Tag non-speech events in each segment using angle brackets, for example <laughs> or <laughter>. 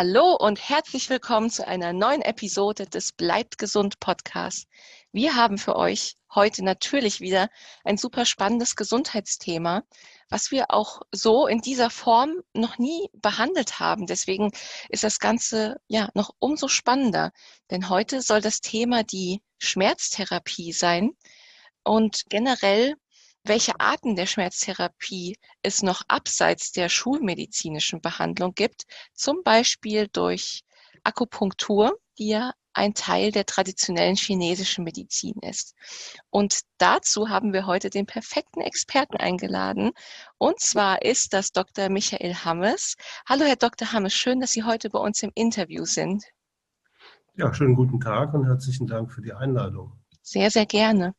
Hallo und herzlich willkommen zu einer neuen Episode des Bleibt gesund Podcast. Wir haben für euch heute natürlich wieder ein super spannendes Gesundheitsthema, was wir auch so in dieser Form noch nie behandelt haben. Deswegen ist das Ganze ja noch umso spannender, denn heute soll das Thema die Schmerztherapie sein und generell welche Arten der Schmerztherapie es noch abseits der schulmedizinischen Behandlung gibt, zum Beispiel durch Akupunktur, die ja ein Teil der traditionellen chinesischen Medizin ist. Und dazu haben wir heute den perfekten Experten eingeladen. Und zwar ist das Dr. Michael Hammes. Hallo, Herr Dr. Hammes, schön, dass Sie heute bei uns im Interview sind. Ja, schönen guten Tag und herzlichen Dank für die Einladung. Sehr, sehr gerne.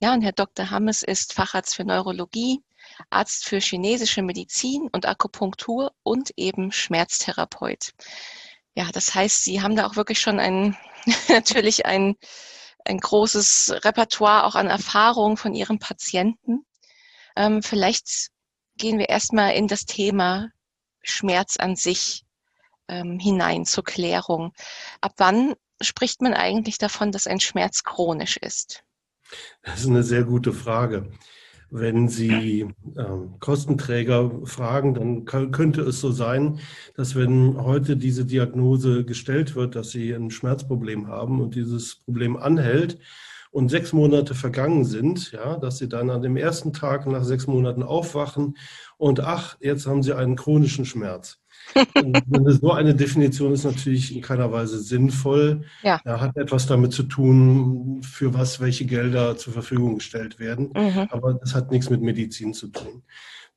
Ja, und Herr Dr. Hammes ist Facharzt für Neurologie, Arzt für chinesische Medizin und Akupunktur und eben Schmerztherapeut. Ja, das heißt, Sie haben da auch wirklich schon ein, <laughs> natürlich ein, ein großes Repertoire auch an Erfahrungen von Ihren Patienten. Ähm, vielleicht gehen wir erstmal in das Thema Schmerz an sich ähm, hinein zur Klärung. Ab wann spricht man eigentlich davon, dass ein Schmerz chronisch ist? Das ist eine sehr gute Frage. Wenn Sie ähm, Kostenträger fragen, dann könnte es so sein, dass wenn heute diese Diagnose gestellt wird, dass Sie ein Schmerzproblem haben und dieses Problem anhält und sechs Monate vergangen sind, ja, dass Sie dann an dem ersten Tag nach sechs Monaten aufwachen und ach, jetzt haben Sie einen chronischen Schmerz so eine Definition ist natürlich in keiner Weise sinnvoll. Ja. Er hat etwas damit zu tun, für was welche Gelder zur Verfügung gestellt werden. Mhm. Aber das hat nichts mit Medizin zu tun.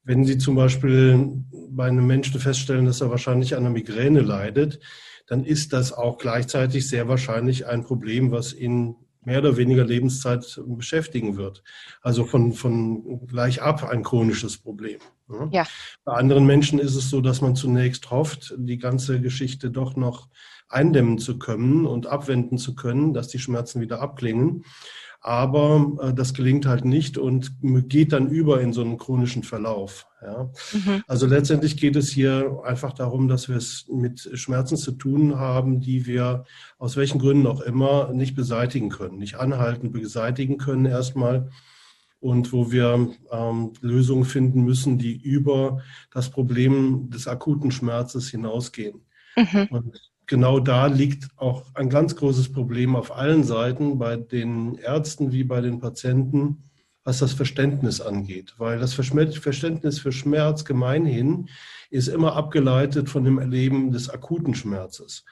Wenn Sie zum Beispiel bei einem Menschen feststellen, dass er wahrscheinlich an einer Migräne leidet, dann ist das auch gleichzeitig sehr wahrscheinlich ein Problem, was ihn mehr oder weniger Lebenszeit beschäftigen wird. Also von, von gleich ab ein chronisches Problem. Ne? Ja. Bei anderen Menschen ist es so, dass man zunächst hofft, die ganze Geschichte doch noch eindämmen zu können und abwenden zu können, dass die Schmerzen wieder abklingen aber äh, das gelingt halt nicht und geht dann über in so einen chronischen Verlauf. Ja. Mhm. Also letztendlich geht es hier einfach darum, dass wir es mit Schmerzen zu tun haben, die wir aus welchen Gründen auch immer nicht beseitigen können, nicht anhalten, beseitigen können erstmal und wo wir ähm, Lösungen finden müssen, die über das Problem des akuten Schmerzes hinausgehen. Mhm. Und genau da liegt auch ein ganz großes Problem auf allen Seiten, bei den Ärzten wie bei den Patienten, was das Verständnis angeht. Weil das Verständnis für Schmerz gemeinhin ist immer abgeleitet von dem Erleben des akuten Schmerzes.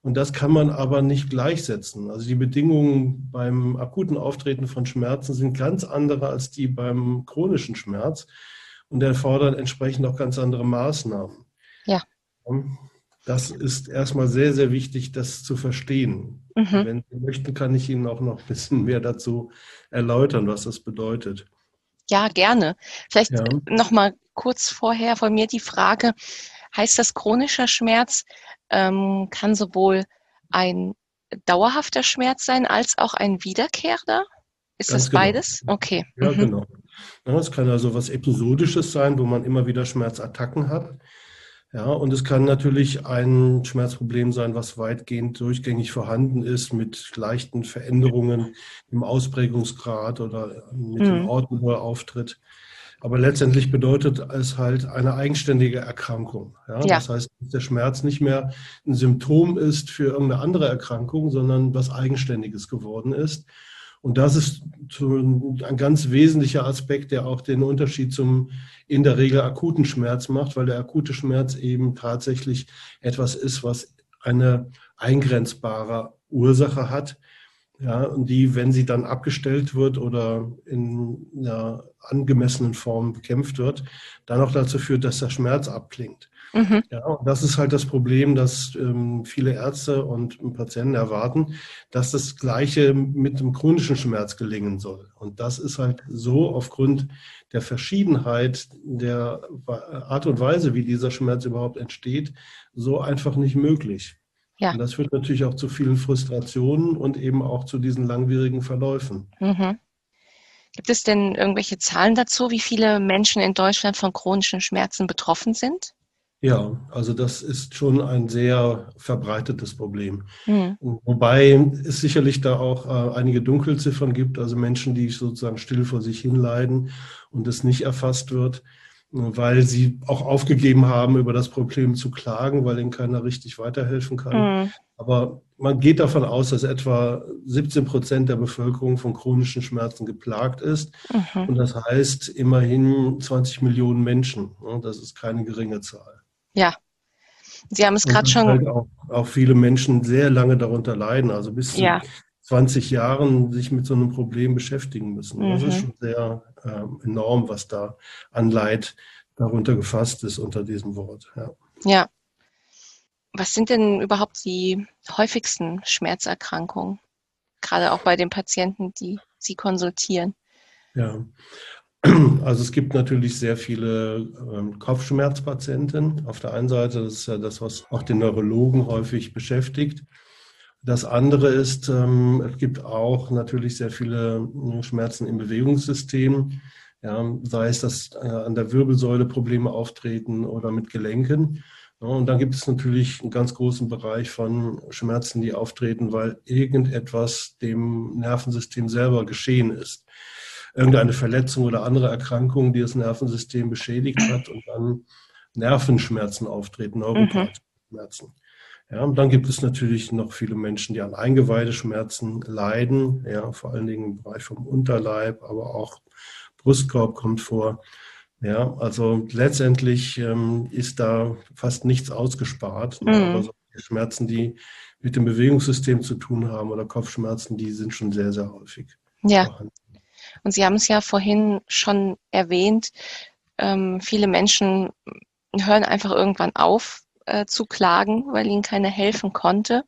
Und das kann man aber nicht gleichsetzen. Also die Bedingungen beim akuten Auftreten von Schmerzen sind ganz andere als die beim chronischen Schmerz und erfordern entsprechend auch ganz andere Maßnahmen. Ja. Das ist erstmal sehr, sehr wichtig, das zu verstehen. Mhm. Wenn Sie möchten, kann ich Ihnen auch noch ein bisschen mehr dazu erläutern, was das bedeutet. Ja, gerne. Vielleicht ja. noch mal kurz vorher von mir die Frage, heißt das chronischer Schmerz ähm, kann sowohl ein dauerhafter Schmerz sein als auch ein wiederkehrender? Ist Ganz das genau. beides? Okay. Ja, mhm. genau. Es kann also was Episodisches sein, wo man immer wieder Schmerzattacken hat. Ja, und es kann natürlich ein Schmerzproblem sein, was weitgehend durchgängig vorhanden ist, mit leichten Veränderungen im Ausprägungsgrad oder mit mhm. dem Ort, wo er auftritt. Aber letztendlich bedeutet es halt eine eigenständige Erkrankung. Ja? ja? Das heißt, dass der Schmerz nicht mehr ein Symptom ist für irgendeine andere Erkrankung, sondern was Eigenständiges geworden ist. Und das ist ein ganz wesentlicher Aspekt, der auch den Unterschied zum in der Regel akuten Schmerz macht, weil der akute Schmerz eben tatsächlich etwas ist, was eine eingrenzbare Ursache hat. Ja, und die, wenn sie dann abgestellt wird oder in einer angemessenen Form bekämpft wird, dann auch dazu führt, dass der Schmerz abklingt. Mhm. Ja, und das ist halt das Problem, dass ähm, viele Ärzte und Patienten erwarten, dass das Gleiche mit dem chronischen Schmerz gelingen soll. Und das ist halt so aufgrund der Verschiedenheit der Art und Weise, wie dieser Schmerz überhaupt entsteht, so einfach nicht möglich. Ja. Und das führt natürlich auch zu vielen Frustrationen und eben auch zu diesen langwierigen Verläufen. Mhm. Gibt es denn irgendwelche Zahlen dazu, wie viele Menschen in Deutschland von chronischen Schmerzen betroffen sind? Ja, also das ist schon ein sehr verbreitetes Problem. Mhm. Wobei es sicherlich da auch äh, einige Dunkelziffern gibt, also Menschen, die sozusagen still vor sich hinleiden und es nicht erfasst wird, weil sie auch aufgegeben haben, über das Problem zu klagen, weil ihnen keiner richtig weiterhelfen kann. Mhm. Aber man geht davon aus, dass etwa 17 Prozent der Bevölkerung von chronischen Schmerzen geplagt ist. Mhm. Und das heißt immerhin 20 Millionen Menschen. Das ist keine geringe Zahl. Ja. Sie haben es gerade schon. Halt auch, auch, viele Menschen sehr lange darunter leiden, also bis zu ja. 20 Jahren sich mit so einem Problem beschäftigen müssen. Mhm. Das ist mhm. schon sehr äh, enorm, was da an Leid darunter gefasst ist unter diesem Wort. Ja. ja. Was sind denn überhaupt die häufigsten Schmerzerkrankungen? Gerade auch bei den Patienten, die Sie konsultieren. Ja, also es gibt natürlich sehr viele ähm, Kopfschmerzpatienten. Auf der einen Seite, das ist ja das, was auch den Neurologen häufig beschäftigt. Das andere ist, ähm, es gibt auch natürlich sehr viele äh, Schmerzen im Bewegungssystem. Ja, sei es, dass äh, an der Wirbelsäule Probleme auftreten oder mit Gelenken. Und dann gibt es natürlich einen ganz großen Bereich von Schmerzen, die auftreten, weil irgendetwas dem Nervensystem selber geschehen ist irgendeine Verletzung oder andere Erkrankung, die das Nervensystem beschädigt hat und dann Nervenschmerzen auftreten, Neuropathschmerzen. Ja, und dann gibt es natürlich noch viele Menschen, die an Eingeweideschmerzen leiden, ja, vor allen Dingen im Bereich vom Unterleib, aber auch Brustkorb kommt vor. Ja, also letztendlich ähm, ist da fast nichts ausgespart. Mhm. Aber so Schmerzen, die mit dem Bewegungssystem zu tun haben oder Kopfschmerzen, die sind schon sehr, sehr häufig. Ja. Vorhanden. Und Sie haben es ja vorhin schon erwähnt, ähm, viele Menschen hören einfach irgendwann auf äh, zu klagen, weil ihnen keiner helfen konnte.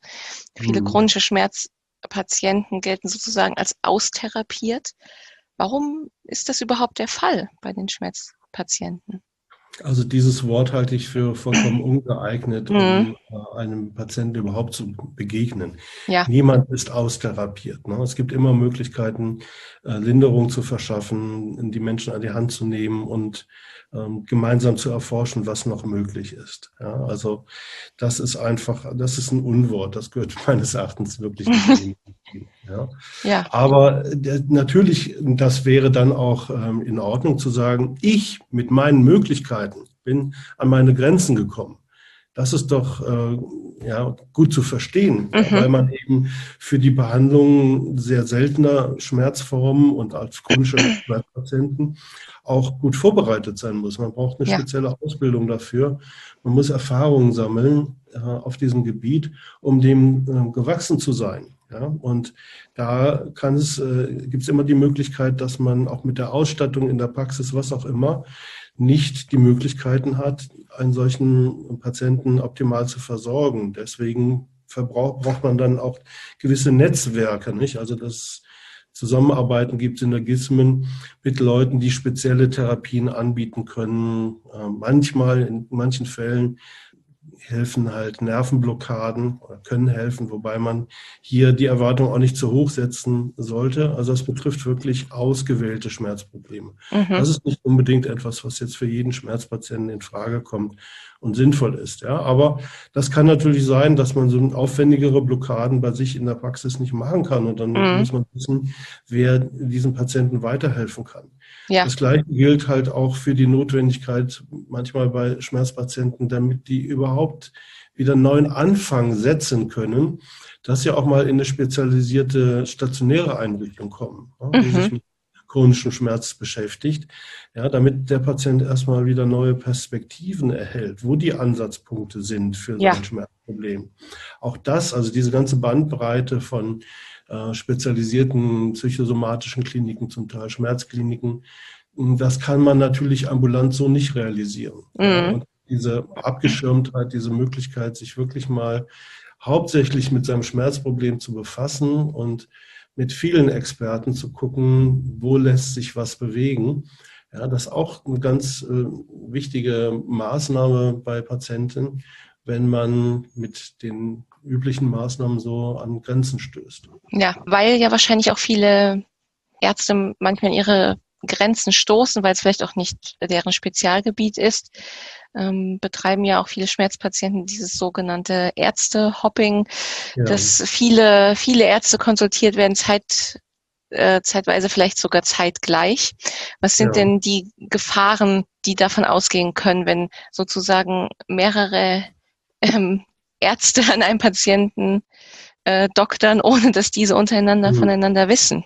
Viele mhm. chronische Schmerzpatienten gelten sozusagen als austherapiert. Warum ist das überhaupt der Fall bei den Schmerzpatienten? Also dieses Wort halte ich für vollkommen <clears throat> ungeeignet, um mhm. Äh, einem Patienten überhaupt zu begegnen. Ja. Niemand ist austherapiert. Ne? Es gibt immer Möglichkeiten, äh, Linderung zu verschaffen, die Menschen an die Hand zu nehmen und ähm, gemeinsam zu erforschen, was noch möglich ist. Ja, also das ist einfach, das ist ein Unwort. Das gehört <laughs> meines Erachtens wirklich nicht. <laughs> ja. ja. Aber äh, natürlich, das wäre dann auch ähm, in Ordnung zu sagen, ich mit meinen Möglichkeiten bin an meine Grenzen gekommen. Das ist doch äh, ja, gut zu verstehen, mhm. weil man eben für die Behandlung sehr seltener Schmerzformen und als chronische <clears throat> Schmerzpatienten auch gut vorbereitet sein muss. Man braucht eine ja. spezielle Ausbildung dafür. Man muss Erfahrungen sammeln äh, auf diesem Gebiet, um dem äh, gewachsen zu sein. Ja, und da kann es, äh, gibt es immer die Möglichkeit, dass man auch mit der Ausstattung in der Praxis, was auch immer, nicht die Möglichkeiten hat, einen solchen Patienten optimal zu versorgen. Deswegen braucht man dann auch gewisse Netzwerke, nicht? Also das Zusammenarbeiten gibt, Synergismen mit Leuten, die spezielle Therapien anbieten können. Äh, manchmal, in manchen Fällen helfen halt Nervenblockaden oder können helfen, wobei man hier die Erwartung auch nicht zu hoch setzen sollte. Also es betrifft wirklich ausgewählte Schmerzprobleme. Mhm. Das ist nicht unbedingt etwas, was jetzt für jeden Schmerzpatienten in Frage kommt und sinnvoll ist. Ja, aber das kann natürlich sein, dass man so aufwendigere Blockaden bei sich in der Praxis nicht machen kann und dann mhm. muss man wissen, wer diesem Patienten weiterhelfen kann. Ja. Das Gleiche gilt halt auch für die Notwendigkeit manchmal bei Schmerzpatienten, damit die überhaupt wieder einen neuen Anfang setzen können, dass sie auch mal in eine spezialisierte stationäre Einrichtung kommen, ja, die mhm. sich mit chronischen Schmerz beschäftigt, ja, damit der Patient erstmal wieder neue Perspektiven erhält, wo die Ansatzpunkte sind für ja. sein Schmerzproblem. Auch das, also diese ganze Bandbreite von äh, spezialisierten psychosomatischen Kliniken, zum Teil Schmerzkliniken. Das kann man natürlich ambulant so nicht realisieren. Mhm. Und diese Abgeschirmtheit, diese Möglichkeit, sich wirklich mal hauptsächlich mit seinem Schmerzproblem zu befassen und mit vielen Experten zu gucken, wo lässt sich was bewegen. Ja, das ist auch eine ganz äh, wichtige Maßnahme bei Patienten, wenn man mit den üblichen Maßnahmen so an Grenzen stößt. Ja, weil ja wahrscheinlich auch viele Ärzte manchmal ihre Grenzen stoßen, weil es vielleicht auch nicht deren Spezialgebiet ist. Ähm, betreiben ja auch viele Schmerzpatienten dieses sogenannte Ärzte-Hopping, ja. dass viele, viele Ärzte konsultiert werden, Zeit, äh, zeitweise vielleicht sogar zeitgleich. Was sind ja. denn die Gefahren, die davon ausgehen können, wenn sozusagen mehrere ähm, Ärzte an einem Patienten äh, doktern, ohne dass diese untereinander mhm. voneinander wissen?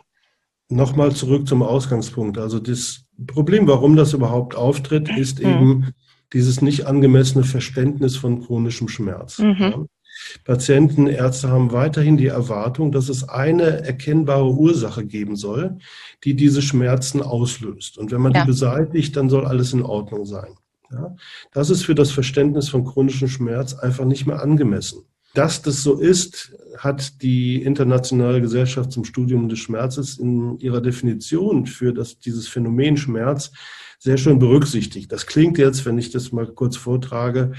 Nochmal zurück zum Ausgangspunkt. Also das Problem, warum das überhaupt auftritt, ist mhm. eben dieses nicht angemessene Verständnis von chronischem Schmerz. Mhm. Ja. Patienten, Ärzte haben weiterhin die Erwartung, dass es eine erkennbare Ursache geben soll, die diese Schmerzen auslöst. Und wenn man ja. die beseitigt, dann soll alles in Ordnung sein. Ja? Das ist für das Verständnis von chronischem Schmerz einfach nicht mehr angemessen. Dass das so ist, hat die Internationale Gesellschaft zum Studium des Schmerzes in ihrer Definition für das, dieses Phänomen Schmerz sehr schön berücksichtigt. Das klingt jetzt, wenn ich das mal kurz vortrage,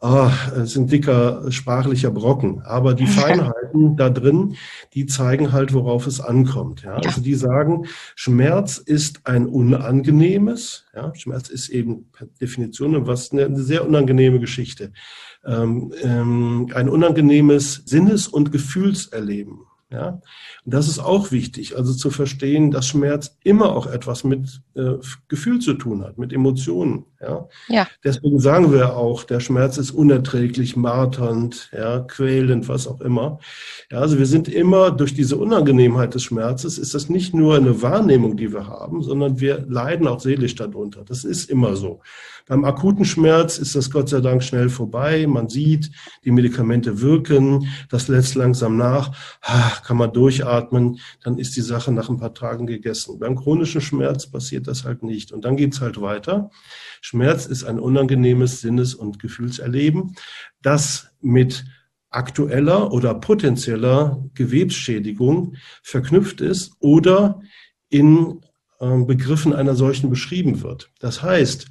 ah, es ist ein dicker sprachlicher Brocken. Aber die <laughs> Feinheiten da drin, die zeigen halt, worauf es ankommt. Ja? Also die sagen, Schmerz ist ein unangenehmes, ja? Schmerz ist eben per Definition was eine sehr unangenehme Geschichte. Ähm, ähm, ein unangenehmes Sinnes- und Gefühlserleben. Ja? Und das ist auch wichtig, also zu verstehen, dass Schmerz immer auch etwas mit äh, Gefühl zu tun hat, mit Emotionen. Ja? ja. Deswegen sagen wir auch, der Schmerz ist unerträglich, marternd, ja, quälend, was auch immer. Ja, also wir sind immer durch diese Unangenehmheit des Schmerzes, ist das nicht nur eine Wahrnehmung, die wir haben, sondern wir leiden auch seelisch darunter. Das ist immer so. Beim akuten Schmerz ist das Gott sei Dank schnell vorbei. Man sieht, die Medikamente wirken, das lässt langsam nach, kann man durchatmen, dann ist die Sache nach ein paar Tagen gegessen. Beim chronischen Schmerz passiert das halt nicht. Und dann geht's halt weiter. Schmerz ist ein unangenehmes Sinnes- und Gefühlserleben, das mit aktueller oder potenzieller Gewebsschädigung verknüpft ist oder in äh, Begriffen einer solchen beschrieben wird. Das heißt,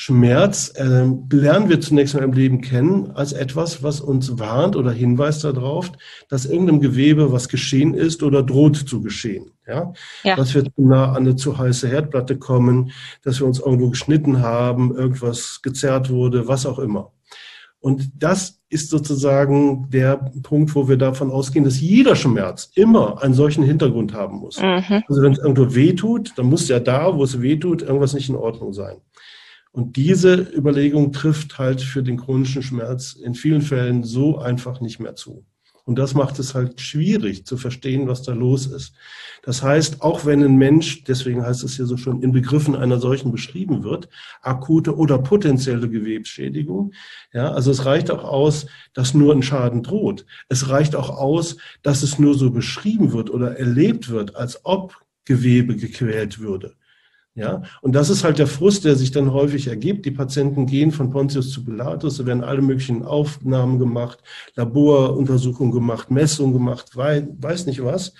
Schmerz äh, lernen wir zunächst mal im Leben kennen als etwas, was uns warnt oder hinweist darauf, dass irgendeinem Gewebe was geschehen ist oder droht zu geschehen. Ja? ja. Dass wir zu nah an eine zu heiße Herdplatte kommen, dass wir uns irgendwo geschnitten haben, irgendwas gezerrt wurde, was auch immer. Und das ist sozusagen der Punkt, wo wir davon ausgehen, dass jeder Schmerz immer einen solchen Hintergrund haben muss. Mhm. Also wenn es irgendwo weh tut, dann muss ja da, wo es weh tut, irgendwas nicht in Ordnung sein. Und diese Überlegung trifft halt für den chronischen Schmerz in vielen Fällen so einfach nicht mehr zu. Und das macht es halt schwierig zu verstehen, was da los ist. Das heißt, auch wenn ein Mensch, deswegen heißt es hier so schon, in Begriffen einer solchen beschrieben wird, akute oder potenzielle Gewebsschädigung, ja, also es reicht auch aus, dass nur ein Schaden droht. Es reicht auch aus, dass es nur so beschrieben wird oder erlebt wird, als ob Gewebe gequält würde. Ja, und das ist halt der Frust, der sich dann häufig ergibt. Die Patienten gehen von Pontius zu Pilatus, da werden alle möglichen Aufnahmen gemacht, Laboruntersuchungen gemacht, Messungen gemacht, weiß nicht was.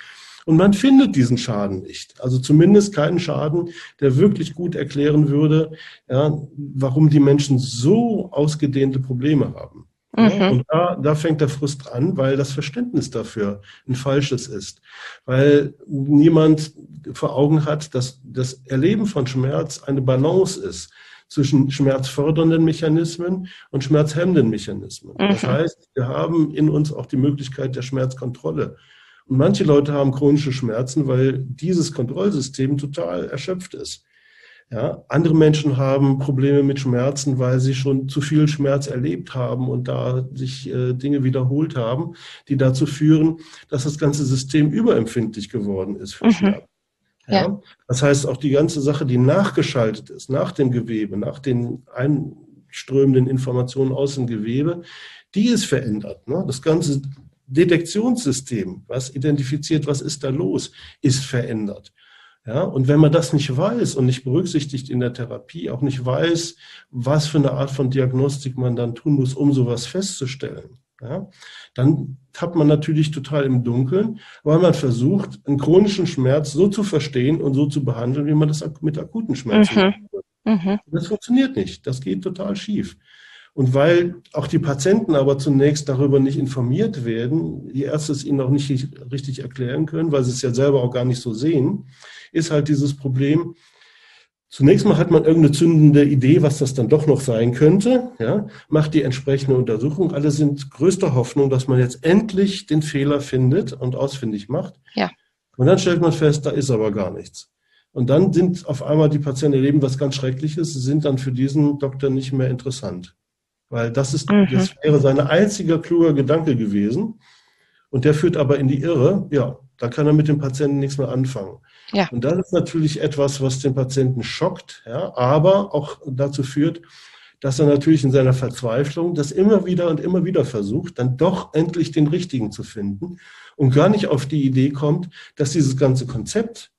Und man findet diesen Schaden nicht. Also zumindest keinen Schaden, der wirklich gut erklären würde, ja, warum die Menschen so ausgedehnte Probleme haben. Mhm. Und da, da fängt der Frust an, weil das Verständnis dafür ein falsches ist. Weil niemand vor Augen hat, dass das Erleben von Schmerz eine Balance ist zwischen schmerzfördernden Mechanismen und schmerzhemmenden Mechanismen. Mhm. Das heißt, wir haben in uns auch die Möglichkeit der Schmerzkontrolle. Und manche Leute haben chronische Schmerzen, weil dieses Kontrollsystem total erschöpft ist. Ja, andere Menschen haben Probleme mit Schmerzen, weil sie schon zu viel Schmerz erlebt haben und da sich äh, Dinge wiederholt haben, die dazu führen, dass das ganze System überempfindlich geworden ist für mhm. Schmerz. Ja? ja? Das heißt, auch die ganze Sache, die nachgeschaltet ist, nach dem Gewebe, nach den einströmenden Informationen aus dem Gewebe, die ist verändert. Ne? Das ganze Detektionssystem, was identifiziert, was ist da los, ist verändert. Ja, und wenn man das nicht weiß und nicht berücksichtigt in der Therapie, auch nicht weiß, was für eine Art von Diagnostik man dann tun muss, um sowas festzustellen, ja, dann tappt man natürlich total im Dunkeln, weil man versucht, einen chronischen Schmerz so zu verstehen und so zu behandeln, wie man das mit akuten Schmerzen mhm. Mhm. Das funktioniert nicht. Das geht total schief. Und weil auch die Patienten aber zunächst darüber nicht informiert werden, die Ärzte es ihnen auch nicht richtig erklären können, weil sie es ja selber auch gar nicht so sehen, ist halt dieses Problem, Zunächst mal hat man irgendeine zündende Idee, was das dann doch noch sein könnte, ja, macht die entsprechende Untersuchung. Alle sind größter Hoffnung, dass man jetzt endlich den Fehler findet und ausfindig macht. Ja. Und dann stellt man fest, da ist aber gar nichts. Und dann sind auf einmal die Patienten erleben was ganz Schreckliches, sie sind dann für diesen Doktor nicht mehr interessant. Weil das ist, mhm. das wäre sein einziger kluger Gedanke gewesen. Und der führt aber in die Irre, ja, da kann er mit dem Patienten nichts mehr anfangen. Ja. Und das ist natürlich etwas, was den Patienten schockt, ja, aber auch dazu führt, dass er natürlich in seiner Verzweiflung das immer wieder und immer wieder versucht, dann doch endlich den richtigen zu finden und gar nicht auf die Idee kommt, dass dieses ganze Konzept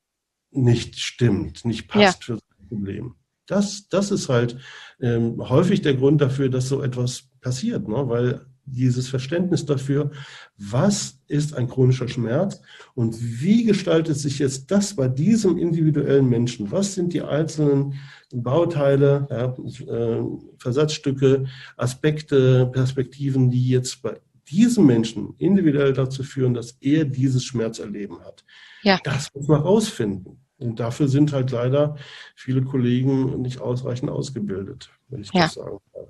nicht stimmt, nicht passt ja. für das Problem. Das, das ist halt ähm, häufig der Grund dafür, dass so etwas passiert, ne? weil dieses Verständnis dafür, was ist ein chronischer Schmerz und wie gestaltet sich jetzt das bei diesem individuellen Menschen? Was sind die einzelnen Bauteile, ja, äh, Versatzstücke, Aspekte, Perspektiven, die jetzt bei diesem Menschen individuell dazu führen, dass er dieses Schmerzerleben hat? Ja. Das muss man rausfinden. Und dafür sind halt leider viele Kollegen nicht ausreichend ausgebildet, wenn ich ja. das sagen darf.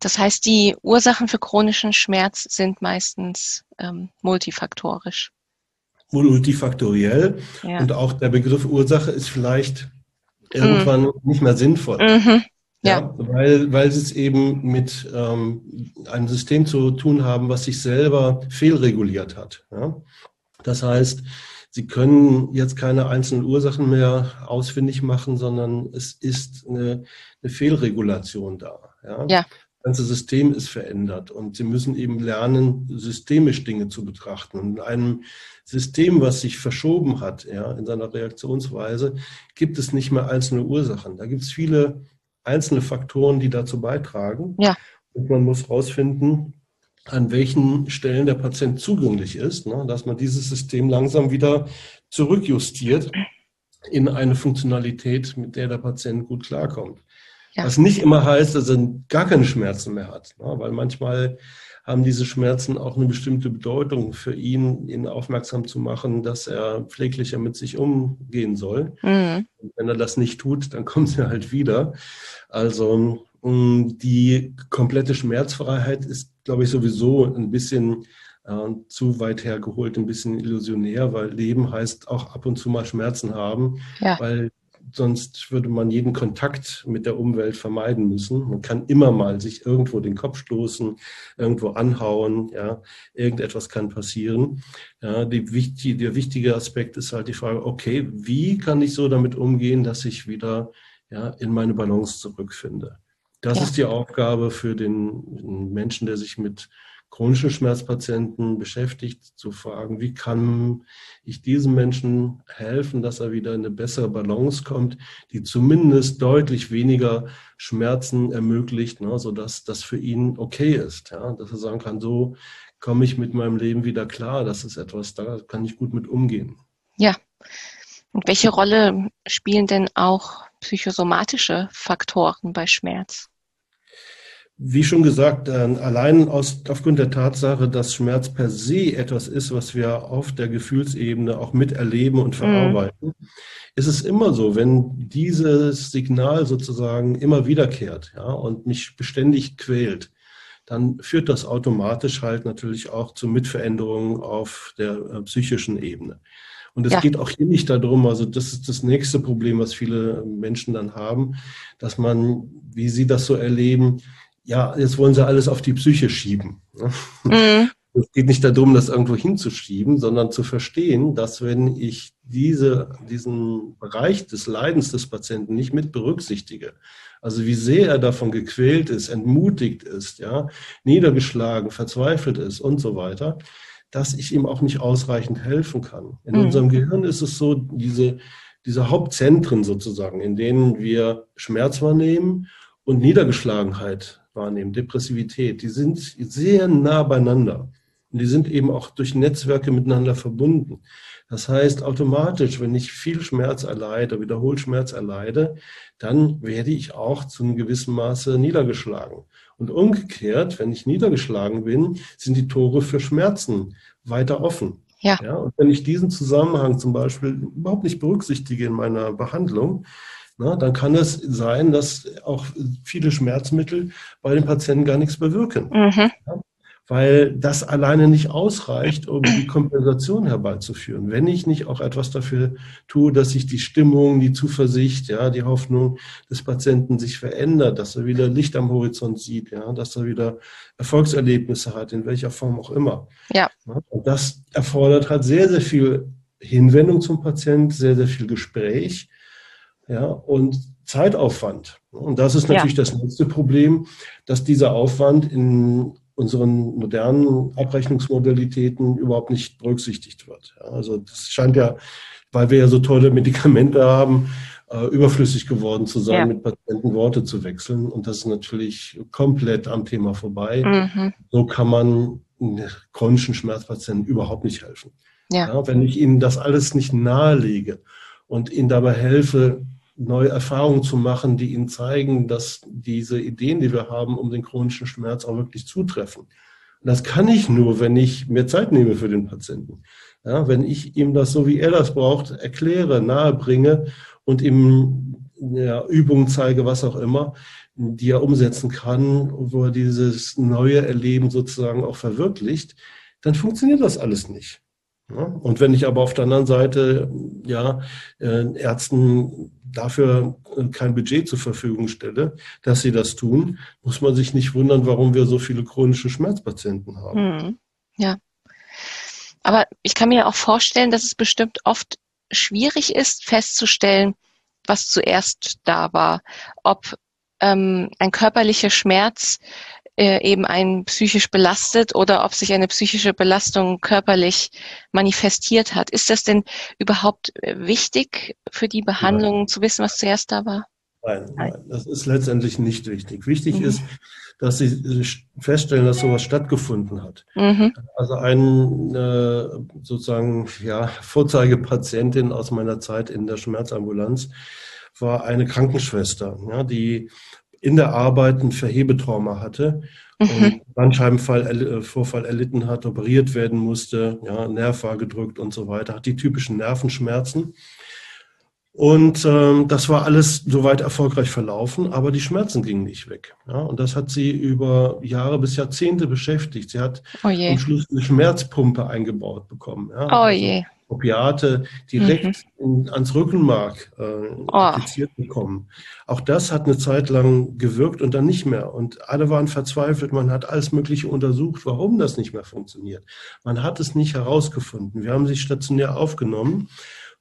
Das heißt, die Ursachen für chronischen Schmerz sind meistens ähm, multifaktorisch. Multifaktoriell. Ja. Und auch der Begriff Ursache ist vielleicht irgendwann mhm. nicht mehr sinnvoll. Mhm. Ja. ja. weil, weil sie es eben mit ähm, einem System zu tun haben, was sich selber fehlreguliert hat. Ja? Das heißt, Sie können jetzt keine einzelnen Ursachen mehr ausfindig machen, sondern es ist eine, eine Fehlregulation da. Ja? ja ganze System ist verändert und sie müssen eben lernen, systemisch Dinge zu betrachten. Und in einem System, was sich verschoben hat, ja, in seiner Reaktionsweise, gibt es nicht mehr einzelne Ursachen. Da gibt es viele einzelne Faktoren, die dazu beitragen. Ja. Und man muss herausfinden, an welchen Stellen der Patient zugänglich ist, ne, dass man dieses System langsam wieder zurückjustiert in eine Funktionalität, mit der der Patient gut klarkommt. Ja. Was nicht immer heißt, dass er gar keine Schmerzen mehr hat, ne? weil manchmal haben diese Schmerzen auch eine bestimmte Bedeutung für ihn, ihn aufmerksam zu machen, dass er pfleglicher mit sich umgehen soll. Mhm. Und wenn er das nicht tut, dann kommt sie halt wieder. Also mm, die komplette Schmerzfreiheit ist, glaube ich, sowieso ein bisschen äh, zu weit hergeholt, ein bisschen illusionär, weil Leben heißt auch ab und zu mal Schmerzen haben, ja. weil sonst würde man jeden Kontakt mit der Umwelt vermeiden müssen. Man kann immer mal sich irgendwo den Kopf stoßen, irgendwo anhauen, ja, irgendetwas kann passieren. Ja, die, die, der wichtige Aspekt ist halt die Frage, okay, wie kann ich so damit umgehen, dass ich wieder ja, in meine Balance zurückfinde? Das ja. ist die Aufgabe für den Menschen, der sich mit chronischen Schmerzpatienten beschäftigt, zu fragen, wie kann ich diesem Menschen helfen, dass er wieder in eine bessere Balance kommt, die zumindest deutlich weniger Schmerzen ermöglicht, ne, sodass das für ihn okay ist. Ja, dass er sagen kann, so komme ich mit meinem Leben wieder klar, das ist etwas, da kann ich gut mit umgehen. Ja. Und welche Rolle spielen denn auch psychosomatische Faktoren bei Schmerz? Wie schon gesagt, allein aus, aufgrund der Tatsache, dass Schmerz per se etwas ist, was wir auf der Gefühlsebene auch miterleben und mhm. verarbeiten, mhm. ist es immer so, wenn dieses Signal sozusagen immer wiederkehrt ja, und mich beständig quält, dann führt das automatisch halt natürlich auch zu Mitveränderungen auf der äh, psychischen Ebene. Und es ja. geht auch hier nicht darum, also das ist das nächste Problem, was viele Menschen dann haben, dass man, wie sie das so erleben, ja, jetzt wollen sie alles auf die Psyche schieben. Mhm. Es geht nicht darum, das irgendwo hinzuschieben, sondern zu verstehen, dass wenn ich diese, diesen Bereich des Leidens des Patienten nicht mit berücksichtige, also wie sehr er davon gequält ist, entmutigt ist, ja, niedergeschlagen, verzweifelt ist und so weiter, dass ich ihm auch nicht ausreichend helfen kann. In mhm. unserem Gehirn ist es so, diese, diese Hauptzentren sozusagen, in denen wir Schmerz wahrnehmen und Niedergeschlagenheit wahrnehmen, Depressivität, die sind sehr nah beieinander. Und die sind eben auch durch Netzwerke miteinander verbunden. Das heißt, automatisch, wenn ich viel Schmerz erleide, wiederholt Schmerz erleide, dann werde ich auch zu einem gewissen Maße niedergeschlagen. Und umgekehrt, wenn ich niedergeschlagen bin, sind die Tore für Schmerzen weiter offen. Ja. ja. Und wenn ich diesen Zusammenhang zum Beispiel überhaupt nicht berücksichtige in meiner Behandlung, na, dann kann es sein, dass auch viele Schmerzmittel bei den Patienten gar nichts bewirken. Mhm. Ja, weil das alleine nicht ausreicht, um die Kompensation herbeizuführen. Wenn ich nicht auch etwas dafür tue, dass sich die Stimmung, die Zuversicht, ja, die Hoffnung des Patienten sich verändert, dass er wieder Licht am Horizont sieht, ja, dass er wieder Erfolgserlebnisse hat, in welcher Form auch immer. Ja. Und das erfordert halt sehr, sehr viel Hinwendung zum Patient, sehr, sehr viel Gespräch, ja, und Zeitaufwand. Und das ist natürlich ja. das nächste Problem, dass dieser Aufwand in unseren modernen Abrechnungsmodalitäten überhaupt nicht berücksichtigt wird. also das scheint ja, weil wir ja so tolle Medikamente haben, äh, überflüssig geworden zu sein, ja. mit Patienten Worte zu wechseln. Und das ist natürlich komplett am Thema vorbei. Mhm. So kann man chronischen Schmerzpatienten überhaupt nicht helfen. Ja. ja. wenn ich ihnen das alles nicht nahelege und ihnen dabei helfe, neue Erfahrungen zu machen, die ihnen zeigen, dass diese Ideen, die wir haben, um den chronischen Schmerz auch wirklich zutreffen. Und das kann ich nur, wenn ich mir Zeit nehme für den Patienten. Ja, wenn ich ihm das so, wie er das braucht, erkläre, nahebringe und ihm ja, Übungen zeige, was auch immer, die er umsetzen kann, wo er dieses neue Erleben sozusagen auch verwirklicht, dann funktioniert das alles nicht. Ja, und wenn ich aber auf der anderen Seite ja, äh, Ärzten dafür äh, kein Budget zur Verfügung stelle, dass sie das tun, muss man sich nicht wundern, warum wir so viele chronische Schmerzpatienten haben. Hm, ja. Aber ich kann mir auch vorstellen, dass es bestimmt oft schwierig ist, festzustellen, was zuerst da war. Ob ähm, ein körperlicher Schmerz äh, eben einen psychisch belastet oder ob sich eine psychische Belastung körperlich manifestiert hat. Ist das denn überhaupt äh, wichtig für die Behandlung nein. zu wissen, was zuerst da war? Nein, nein, das ist letztendlich nicht wichtig. Wichtig mhm. ist, dass Sie feststellen, dass sowas stattgefunden hat. Mhm. Also ein äh, sozusagen ja, Vorzeigepatientin aus meiner Zeit in der Schmerzambulanz war eine Krankenschwester, ja, die in der Arbeit ein Verhebetrauma hatte mhm. und Bandscheibenvorfall äh, erlitten hat, operiert werden musste, ja, Nerv war gedrückt und so weiter, hat die typischen Nervenschmerzen. Und ähm, das war alles soweit erfolgreich verlaufen, aber die Schmerzen gingen nicht weg. Ja, und das hat sie über Jahre bis Jahrzehnte beschäftigt. Sie hat oh am Schluss eine Schmerzpumpe eingebaut bekommen. Ja, oh also Opiate direkt mhm. in, ans Rückenmark äh, oh. appliziert bekommen. Auch das hat eine Zeit lang gewirkt und dann nicht mehr. Und alle waren verzweifelt. Man hat alles Mögliche untersucht, warum das nicht mehr funktioniert. Man hat es nicht herausgefunden. Wir haben sie stationär aufgenommen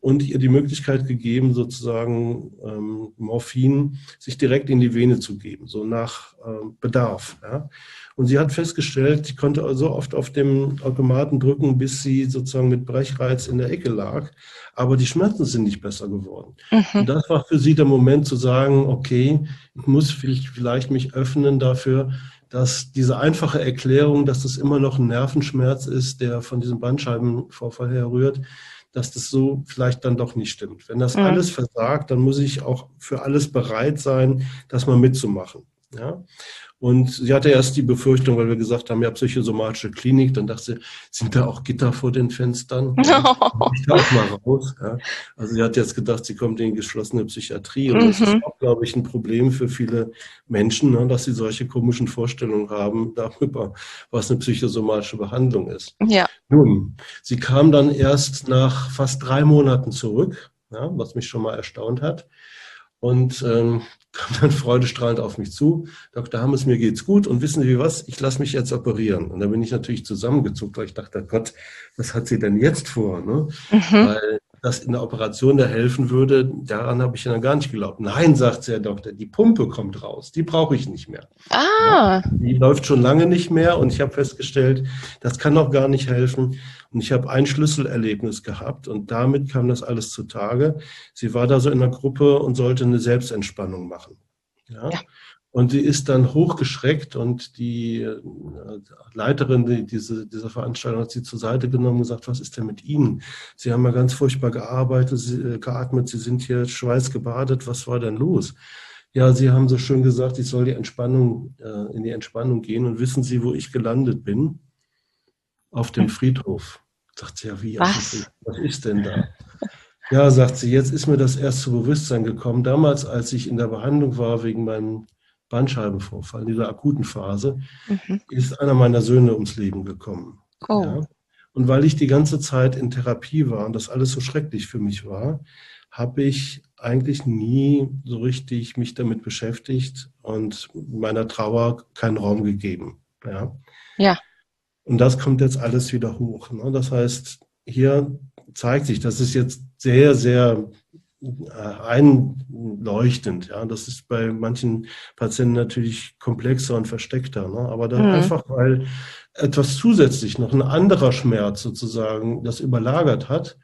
und ihr die Möglichkeit gegeben, sozusagen ähm, Morphin sich direkt in die Vene zu geben, so nach äh, Bedarf. Ja. Und sie hat festgestellt, sie konnte so oft auf dem Automaten drücken, bis sie sozusagen mit Brechreiz in der Ecke lag. Aber die Schmerzen sind nicht besser geworden. Mhm. Und das war für sie der Moment zu sagen, okay, ich muss vielleicht mich öffnen dafür, dass diese einfache Erklärung, dass das immer noch ein Nervenschmerz ist, der von diesem Bandscheibenvorfall herrührt, dass das so vielleicht dann doch nicht stimmt. Wenn das mhm. alles versagt, dann muss ich auch für alles bereit sein, das mal mitzumachen. Ja? Und sie hatte erst die Befürchtung, weil wir gesagt haben, ja, psychosomatische Klinik, dann dachte sie, sind da auch Gitter vor den Fenstern? Ja, <laughs> ich da auch mal raus. Ja. Also sie hat jetzt gedacht, sie kommt in geschlossene Psychiatrie. Und mhm. das ist mhm. auch, glaube ich, ein Problem für viele Menschen, ne, dass sie solche komischen Vorstellungen haben darüber, was eine psychosomatische Behandlung ist. Ja. Nun, sie kam dann erst nach fast drei Monaten zurück, ja, was mich schon mal erstaunt hat und ähm, <laughs> kam dann freudestrahlend auf mich zu. Dr. Hammes, mir geht's gut und wissen Sie was? Ich lasse mich jetzt operieren. Und da bin ich natürlich zusammengezuckt, weil ich dachte, Gott, was hat sie denn jetzt vor? Ne? Mhm. Weil das in der Operation da helfen würde, daran habe ich dann gar nicht geglaubt. Nein, sagt der Doktor, die Pumpe kommt raus, die brauche ich nicht mehr. Ah. Ja, die läuft schon lange nicht mehr und ich habe festgestellt, das kann auch gar nicht helfen. Und ich habe ein Schlüsselerlebnis gehabt und damit kam das alles zutage. Sie war da so in einer Gruppe und sollte eine Selbstentspannung machen. Ja. ja. Und sie ist dann hochgeschreckt und die äh, Leiterin die, diese, dieser Veranstaltung hat sie zur Seite genommen und gesagt, was ist denn mit Ihnen? Sie haben ja ganz furchtbar gearbeitet, sie, äh, geatmet, Sie sind hier schweißgebadet, was war denn los? Ja, Sie haben so schön gesagt, ich soll die Entspannung, äh, in die Entspannung gehen und wissen Sie, wo ich gelandet bin? Auf dem. Friedhof. Sagt sie, ja, wie? Was? was ist denn da? Ja, sagt sie, jetzt ist mir das erst zu Bewusstsein gekommen. Damals, als ich in der Behandlung war wegen meinem Bandscheibenvorfall, in dieser akuten Phase, mhm. ist einer meiner Söhne ums Leben gekommen. Oh. Ja? Und weil ich die ganze Zeit in Therapie war und das alles so schrecklich für mich war, habe ich eigentlich nie so richtig mich damit beschäftigt und meiner Trauer keinen Raum gegeben. Ja. ja. Und das kommt jetzt alles wieder hoch. Ne? Das heißt, hier zeigt sich, das ist jetzt sehr, sehr einleuchtend. Ja, das ist bei manchen Patienten natürlich komplexer und versteckter. Ne? Aber dann mhm. einfach, weil etwas zusätzlich noch ein anderer Schmerz sozusagen das überlagert hat,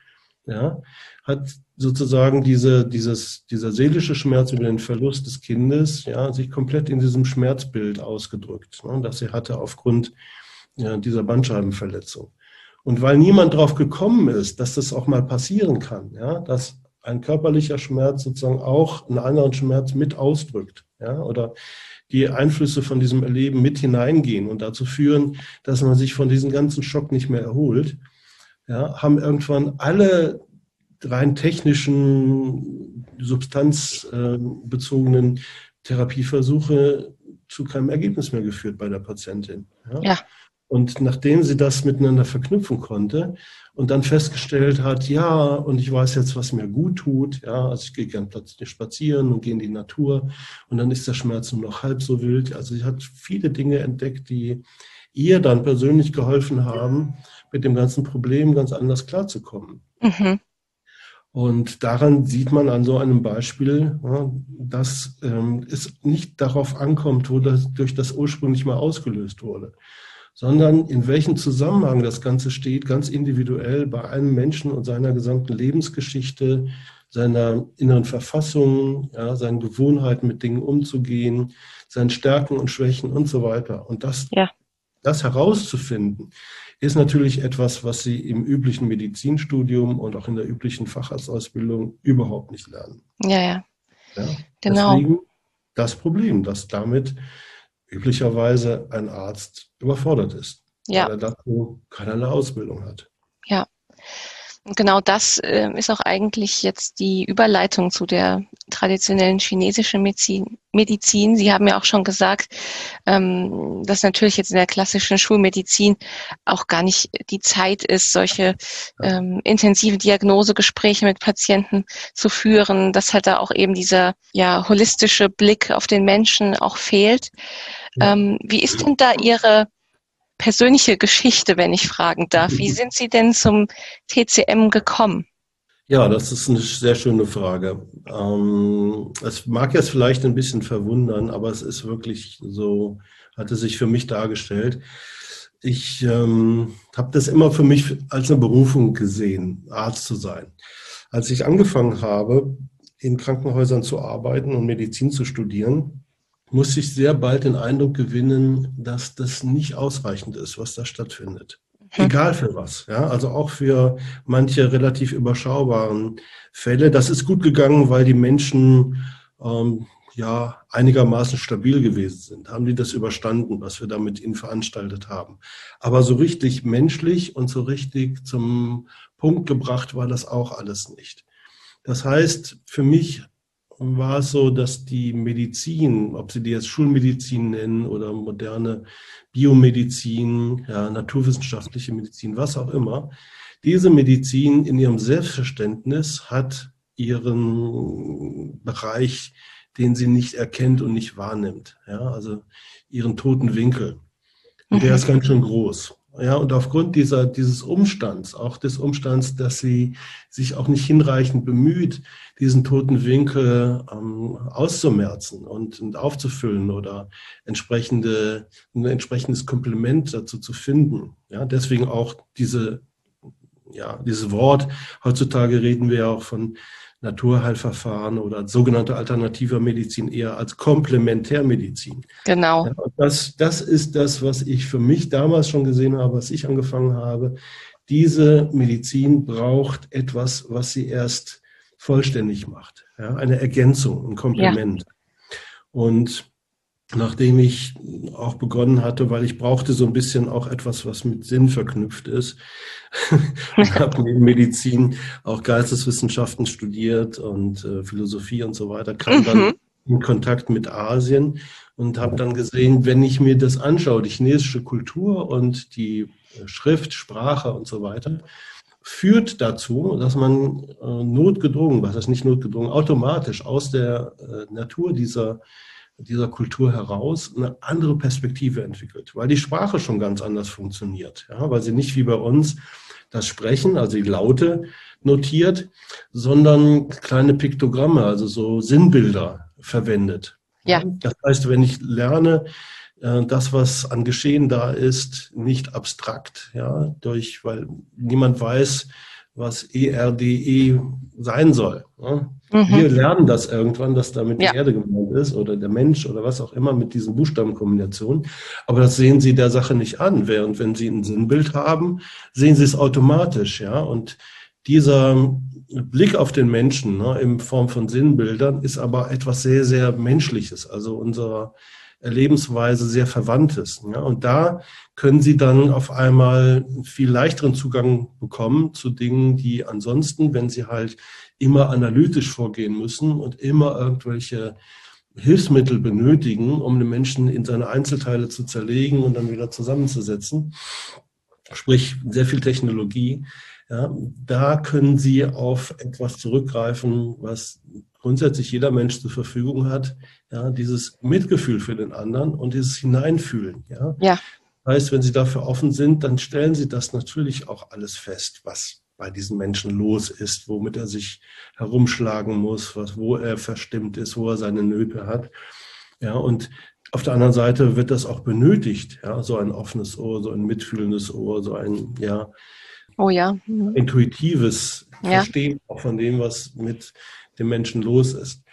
ja, hat sozusagen diese, dieses, dieser seelische Schmerz über den Verlust des Kindes, ja, sich komplett in diesem Schmerzbild ausgedrückt, ne, das sie hatte aufgrund ja, dieser Bandscheibenverletzung. Und weil niemand drauf gekommen ist, dass das auch mal passieren kann, ja, dass ein körperlicher Schmerz sozusagen auch einen anderen Schmerz mit ausdrückt, ja, oder die Einflüsse von diesem Erleben mit hineingehen und dazu führen, dass man sich von diesem ganzen Schock nicht mehr erholt, ja, haben irgendwann alle rein technischen, substanzbezogenen Therapieversuche zu keinem Ergebnis mehr geführt bei der Patientin. Ja. ja. Und nachdem sie das miteinander verknüpfen konnte und dann festgestellt hat, ja, und ich weiß jetzt, was mir gut tut, ja, also ich gehe gern plötzlich spazieren und gehe in die Natur und dann ist der Schmerz nur noch halb so wild. Also sie hat viele Dinge entdeckt, die ihr dann persönlich geholfen haben, mit dem ganzen Problem ganz anders klarzukommen. Mhm. Und daran sieht man an so einem Beispiel, dass ähm, es nicht darauf ankommt, wo das durch das ursprünglich mal ausgelöst wurde sondern in welchem Zusammenhang das Ganze steht, ganz individuell bei einem Menschen und seiner gesamten Lebensgeschichte, seiner inneren Verfassung, ja, seinen Gewohnheiten mit Dingen umzugehen, seinen Stärken und Schwächen und so weiter. Und das, ja. das herauszufinden, ist natürlich etwas, was Sie im üblichen Medizinstudium und auch in der üblichen Facharztausbildung überhaupt nicht lernen. Ja, ja. ja? Genau. Deswegen das Problem, dass damit üblicherweise ein Arzt überfordert ist, ja. weil er dazu keinerlei Ausbildung hat. Und genau das äh, ist auch eigentlich jetzt die Überleitung zu der traditionellen chinesischen Medizin. Medizin. Sie haben ja auch schon gesagt, ähm, dass natürlich jetzt in der klassischen Schulmedizin auch gar nicht die Zeit ist, solche ähm, intensive Diagnosegespräche mit Patienten zu führen, dass halt da auch eben dieser ja holistische Blick auf den Menschen auch fehlt. Ähm, wie ist denn da Ihre persönliche Geschichte, wenn ich fragen darf? Wie <laughs> sind Sie denn zum TCM gekommen? Ja, das ist eine sehr schöne Frage. Ähm, es mag jetzt vielleicht ein bisschen verwundern, aber es ist wirklich so, hatte sich für mich dargestellt. Ich ähm, habe das immer für mich als eine Berufung gesehen, Arzt zu sein. Als ich angefangen habe, in Krankenhäusern zu arbeiten und Medizin zu studieren, musste ich sehr bald den Eindruck gewinnen, dass das nicht ausreichend ist, was da stattfindet. Mhm. Egal für was, ja, also auch für manche relativ überschaubaren Fälle. Das ist gut gegangen, weil die Menschen ähm, ja einigermaßen stabil gewesen sind. Haben die das überstanden, was wir da mit ihnen veranstaltet haben. Aber so richtig menschlich und so richtig zum Punkt gebracht war das auch alles nicht. Das heißt, für mich war es so, dass die Medizin, ob Sie die jetzt Schulmedizin nennen oder moderne Biomedizin, ja, naturwissenschaftliche Medizin, was auch immer, diese Medizin in ihrem Selbstverständnis hat ihren Bereich, den sie nicht erkennt und nicht wahrnimmt, ja, also ihren toten Winkel. Und der mhm. ist ganz schön groß. Ja, und aufgrund dieser, dieses Umstands, auch des Umstands, dass sie sich auch nicht hinreichend bemüht, diesen toten Winkel ähm, auszumerzen und, und aufzufüllen oder entsprechende, ein entsprechendes Komplement dazu zu finden. Ja, deswegen auch diese, ja, dieses Wort. Heutzutage reden wir ja auch von Naturheilverfahren oder sogenannte alternative Medizin eher als Komplementärmedizin. Genau. Ja, das, das ist das, was ich für mich damals schon gesehen habe, was ich angefangen habe. Diese Medizin braucht etwas, was sie erst vollständig macht. Ja, eine Ergänzung, ein Komplement. Ja. Und nachdem ich auch begonnen hatte, weil ich brauchte so ein bisschen auch etwas, was mit Sinn verknüpft ist. <laughs> ich habe neben Medizin auch Geisteswissenschaften studiert und äh, Philosophie und so weiter, kam dann mhm. in Kontakt mit Asien und habe dann gesehen, wenn ich mir das anschaue, die chinesische Kultur und die äh, Schrift, Sprache und so weiter, führt dazu, dass man äh, notgedrungen, was heißt nicht notgedrungen, automatisch aus der äh, Natur dieser dieser Kultur heraus eine andere Perspektive entwickelt, weil die Sprache schon ganz anders funktioniert, ja, weil sie nicht wie bei uns das Sprechen, also die Laute notiert, sondern kleine Piktogramme, also so Sinnbilder verwendet. Ja. Das heißt, wenn ich lerne, äh, das, was an Geschehen da ist, nicht abstrakt, ja, durch, weil niemand weiß, was ERDE e sein soll. Ja. Mhm. Wir lernen das irgendwann, dass damit ja. die Erde gemeint ist oder der Mensch oder was auch immer mit diesen Buchstabenkombinationen. Aber das sehen Sie der Sache nicht an. Während wenn Sie ein Sinnbild haben, sehen Sie es automatisch, ja. Und dieser Blick auf den Menschen ne, in Form von Sinnbildern ist aber etwas sehr, sehr Menschliches, also unserer Lebensweise sehr Verwandtes. Ja. Und da können Sie dann auf einmal viel leichteren Zugang bekommen zu Dingen, die ansonsten, wenn Sie halt immer analytisch vorgehen müssen und immer irgendwelche Hilfsmittel benötigen, um den Menschen in seine Einzelteile zu zerlegen und dann wieder zusammenzusetzen, sprich sehr viel Technologie, ja, da können Sie auf etwas zurückgreifen, was grundsätzlich jeder Mensch zur Verfügung hat, ja, dieses Mitgefühl für den anderen und dieses Hineinfühlen. Ja. ja. Das heißt, wenn Sie dafür offen sind, dann stellen Sie das natürlich auch alles fest, was bei diesen Menschen los ist, womit er sich herumschlagen muss, was, wo er verstimmt ist, wo er seine Nöte hat. Ja, und auf der anderen Seite wird das auch benötigt, ja, so ein offenes Ohr, so ein mitfühlendes Ohr, so ein, ja, oh ja. Mhm. intuitives ja. Verstehen auch von dem, was mit dem Menschen los ist.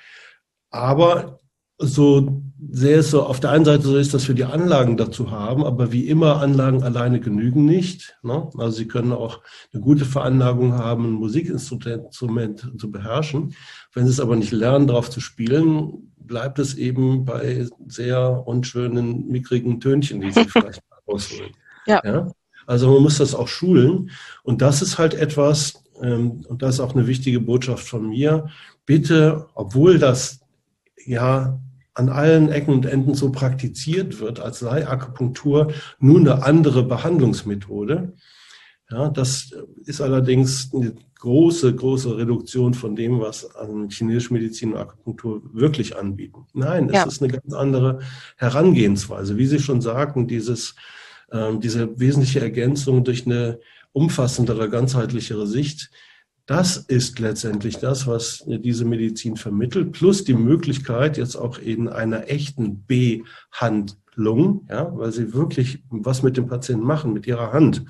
Aber so sehr es so auf der einen Seite so ist, dass wir die Anlagen dazu haben, aber wie immer Anlagen alleine genügen nicht. Ne? Also Sie können auch eine gute Veranlagung haben, ein Musikinstrument zu beherrschen. Wenn Sie es aber nicht lernen, darauf zu spielen, bleibt es eben bei sehr unschönen, mickrigen Tönchen, die Sie <laughs> vielleicht rausholen. Ja. ja. Also man muss das auch schulen. Und das ist halt etwas, ähm, und das ist auch eine wichtige Botschaft von mir. Bitte, obwohl das ja an allen Ecken und Enden so praktiziert wird, als sei Akupunktur nur eine andere Behandlungsmethode. Ja, das ist allerdings eine große, große Reduktion von dem, was an chinesische Medizin und Akupunktur wirklich anbieten. Nein, es ja. ist eine ganz andere Herangehensweise. Wie Sie schon sagten, dieses, diese wesentliche Ergänzung durch eine umfassendere, ganzheitlichere Sicht, das ist letztendlich das, was diese Medizin vermittelt, plus die Möglichkeit jetzt auch in einer echten Behandlung, ja, weil sie wirklich was mit dem Patienten machen, mit ihrer Hand.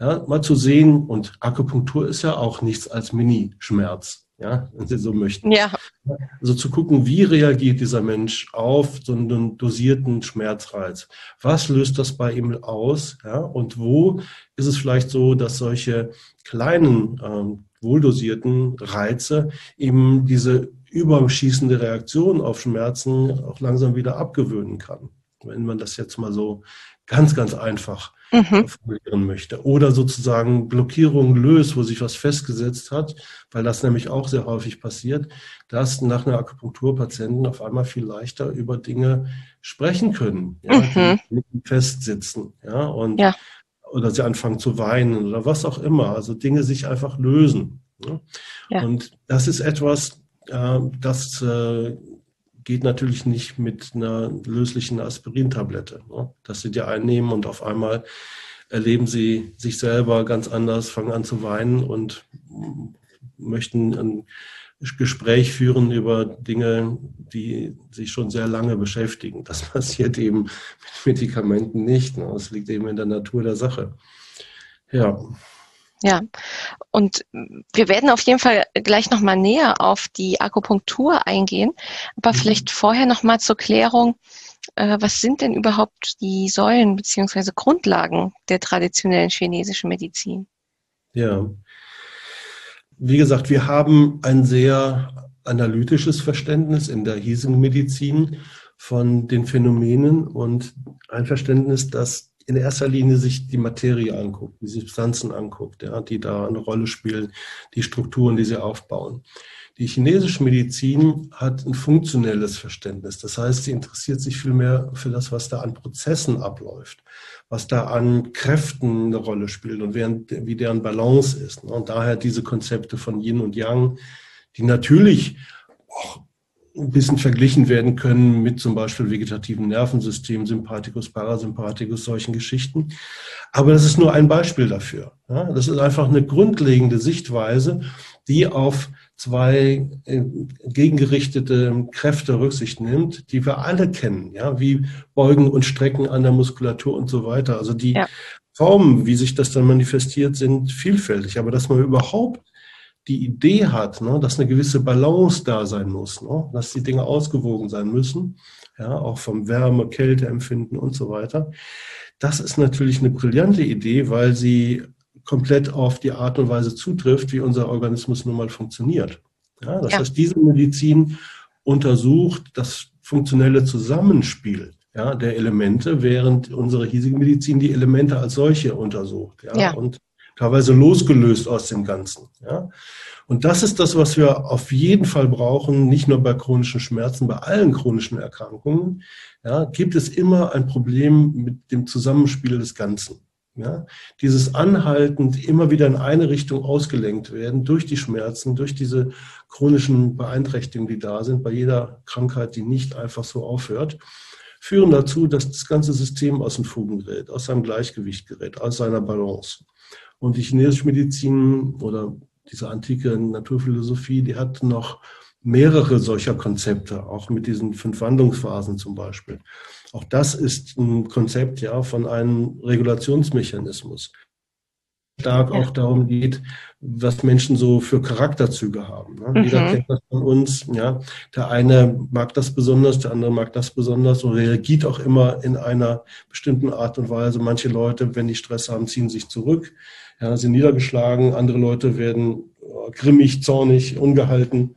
Ja, mal zu sehen, und Akupunktur ist ja auch nichts als Mini-Schmerz, ja, wenn Sie so möchten. Ja. Also zu gucken, wie reagiert dieser Mensch auf so einen dosierten Schmerzreiz? Was löst das bei ihm aus? Ja, und wo ist es vielleicht so, dass solche kleinen ähm, wohldosierten Reize eben diese überschießende Reaktion auf Schmerzen auch langsam wieder abgewöhnen kann. Wenn man das jetzt mal so ganz, ganz einfach mhm. formulieren möchte. Oder sozusagen Blockierungen löst, wo sich was festgesetzt hat, weil das nämlich auch sehr häufig passiert, dass nach einer Akupunktur Patienten auf einmal viel leichter über Dinge sprechen können, ja, mhm. die festsitzen. Ja, und ja oder sie anfangen zu weinen oder was auch immer. Also Dinge sich einfach lösen. Ne? Ja. Und das ist etwas, äh, das äh, geht natürlich nicht mit einer löslichen Aspirintablette, ne? dass sie die einnehmen und auf einmal erleben sie sich selber ganz anders, fangen an zu weinen und möchten ein Gespräch führen über Dinge, die sich schon sehr lange beschäftigen. Das <laughs> passiert eben mit Medikamenten nicht. Ne? Das liegt eben in der Natur der Sache. Ja. Ja, und wir werden auf jeden Fall gleich nochmal näher auf die Akupunktur eingehen, aber mhm. vielleicht vorher nochmal zur Klärung, äh, was sind denn überhaupt die Säulen beziehungsweise Grundlagen der traditionellen chinesischen Medizin? Ja, wie gesagt, wir haben ein sehr analytisches Verständnis in der hiesigen Medizin von den Phänomenen und ein Verständnis, das in erster Linie sich die Materie anguckt, die Substanzen anguckt, ja, die da eine Rolle spielen, die Strukturen, die sie aufbauen. Die chinesische Medizin hat ein funktionelles Verständnis. Das heißt, sie interessiert sich viel mehr für das, was da an Prozessen abläuft, was da an Kräften eine Rolle spielt und wie deren Balance ist. Und daher diese Konzepte von Yin und Yang, die natürlich auch ein bisschen verglichen werden können mit zum Beispiel vegetativen Nervensystem, Sympathikus, Parasympathikus, solchen Geschichten. Aber das ist nur ein Beispiel dafür. Das ist einfach eine grundlegende Sichtweise, die auf zwei äh, gegengerichtete Kräfte Rücksicht nimmt, die wir alle kennen, ja, wie Beugen und Strecken an der Muskulatur und so weiter. Also die ja. Formen, wie sich das dann manifestiert, sind vielfältig. Aber dass man überhaupt die Idee hat, ne, dass eine gewisse Balance da sein muss, ne, dass die Dinge ausgewogen sein müssen, ja, auch vom Wärme, Kälte empfinden und so weiter. Das ist natürlich eine brillante Idee, weil sie komplett auf die Art und Weise zutrifft, wie unser Organismus nun mal funktioniert. Ja, das ja. heißt, diese Medizin untersucht das funktionelle Zusammenspiel ja, der Elemente, während unsere hiesige Medizin die Elemente als solche untersucht. Ja, ja. Und teilweise losgelöst aus dem Ganzen. Ja. Und das ist das, was wir auf jeden Fall brauchen, nicht nur bei chronischen Schmerzen, bei allen chronischen Erkrankungen. Ja, gibt es immer ein Problem mit dem Zusammenspiel des Ganzen. Ja, dieses anhaltend immer wieder in eine Richtung ausgelenkt werden durch die Schmerzen, durch diese chronischen Beeinträchtigungen, die da sind, bei jeder Krankheit, die nicht einfach so aufhört, führen dazu, dass das ganze System aus den Fugen gerät, aus seinem Gleichgewicht gerät, aus seiner Balance. Und die chinesische Medizin oder diese antike Naturphilosophie, die hat noch mehrere solcher Konzepte, auch mit diesen fünf Wandlungsphasen zum Beispiel. Auch das ist ein Konzept ja von einem Regulationsmechanismus. Stark ja. auch darum geht, was Menschen so für Charakterzüge haben. Ne? Mhm. Jeder kennt das von uns. Ja, der eine mag das besonders, der andere mag das besonders und reagiert auch immer in einer bestimmten Art und Weise. Manche Leute, wenn die Stress haben, ziehen sich zurück, ja, sind niedergeschlagen. Andere Leute werden äh, grimmig, zornig, ungehalten.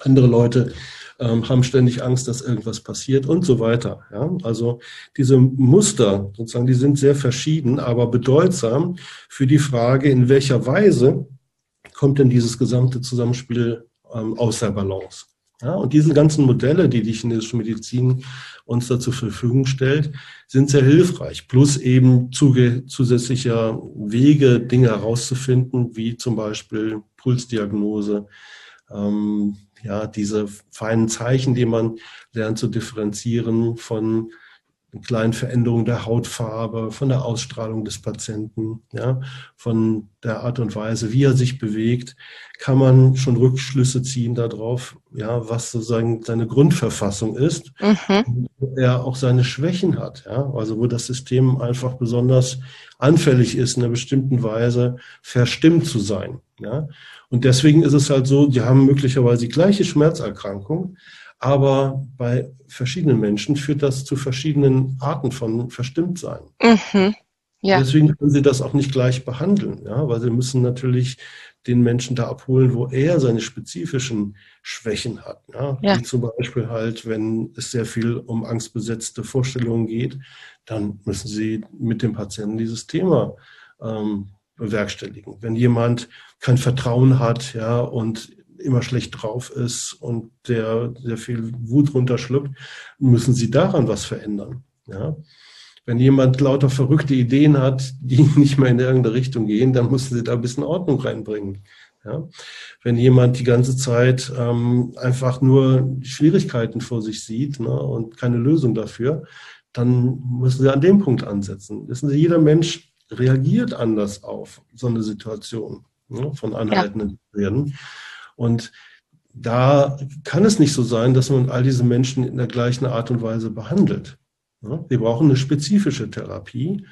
Andere Leute ähm, haben ständig Angst, dass irgendwas passiert und so weiter. Ja? Also diese Muster, sozusagen, die sind sehr verschieden, aber bedeutsam für die Frage, in welcher Weise kommt denn dieses gesamte Zusammenspiel ähm, aus der Balance. Ja, und diese ganzen Modelle, die die chinesische Medizin uns da zur Verfügung stellt, sind sehr hilfreich. Plus eben zusätzlicher Wege, Dinge herauszufinden, wie zum Beispiel Pulsdiagnose, ähm, ja, diese feinen Zeichen, die man lernt zu differenzieren von kleinen Veränderungen der Hautfarbe, von der Ausstrahlung des Patienten, ja, von der Art und Weise, wie er sich bewegt, kann man schon Rückschlüsse ziehen darauf, ja, was sozusagen seine Grundverfassung ist, mhm. wo er auch seine Schwächen hat, ja, also wo das System einfach besonders anfällig ist, in einer bestimmten Weise verstimmt zu sein, ja. Und deswegen ist es halt so, die haben möglicherweise die gleiche Schmerzerkrankung, aber bei verschiedenen Menschen führt das zu verschiedenen Arten von Verstimmtsein. Mhm. Ja. Deswegen können sie das auch nicht gleich behandeln, ja, weil sie müssen natürlich den Menschen da abholen, wo er seine spezifischen Schwächen hat. Ja? ja. Wie zum Beispiel halt, wenn es sehr viel um angstbesetzte Vorstellungen geht, dann müssen sie mit dem Patienten dieses Thema ähm, bewerkstelligen. Wenn jemand kein Vertrauen hat, ja, und immer schlecht drauf ist und der sehr viel Wut runterschluckt, müssen sie daran was verändern, ja. Wenn jemand lauter verrückte Ideen hat, die <laughs> nicht mehr in irgendeine Richtung gehen, dann müssen sie da ein bisschen Ordnung reinbringen. Ja? Wenn jemand die ganze Zeit ähm, einfach nur Schwierigkeiten vor sich sieht ne, und keine Lösung dafür, dann müssen sie an dem Punkt ansetzen. Wissen Sie, jeder Mensch reagiert anders auf so eine Situation ne, von anhaltenden ja. Und da kann es nicht so sein, dass man all diese Menschen in der gleichen Art und Weise behandelt. Wir brauchen eine spezifische Therapie.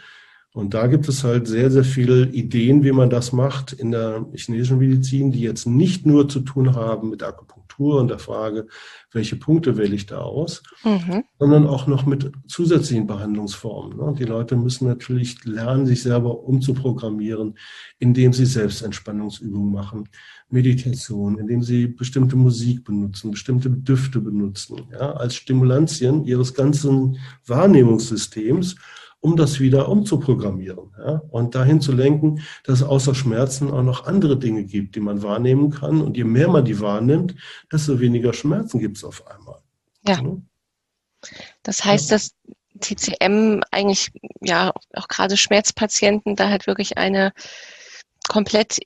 Und da gibt es halt sehr, sehr viele Ideen, wie man das macht in der chinesischen Medizin, die jetzt nicht nur zu tun haben mit Akupunktur und der Frage, welche Punkte wähle ich da aus, mhm. sondern auch noch mit zusätzlichen Behandlungsformen. Ne? Die Leute müssen natürlich lernen, sich selber umzuprogrammieren, indem sie Selbstentspannungsübungen machen, Meditation, indem sie bestimmte Musik benutzen, bestimmte Düfte benutzen, ja, als Stimulantien ihres ganzen Wahrnehmungssystems um das wieder umzuprogrammieren ja, und dahin zu lenken, dass es außer Schmerzen auch noch andere Dinge gibt, die man wahrnehmen kann. Und je mehr man die wahrnimmt, desto weniger Schmerzen gibt es auf einmal. Ja. Das heißt, dass TCM eigentlich, ja, auch gerade Schmerzpatienten da halt wirklich eine komplett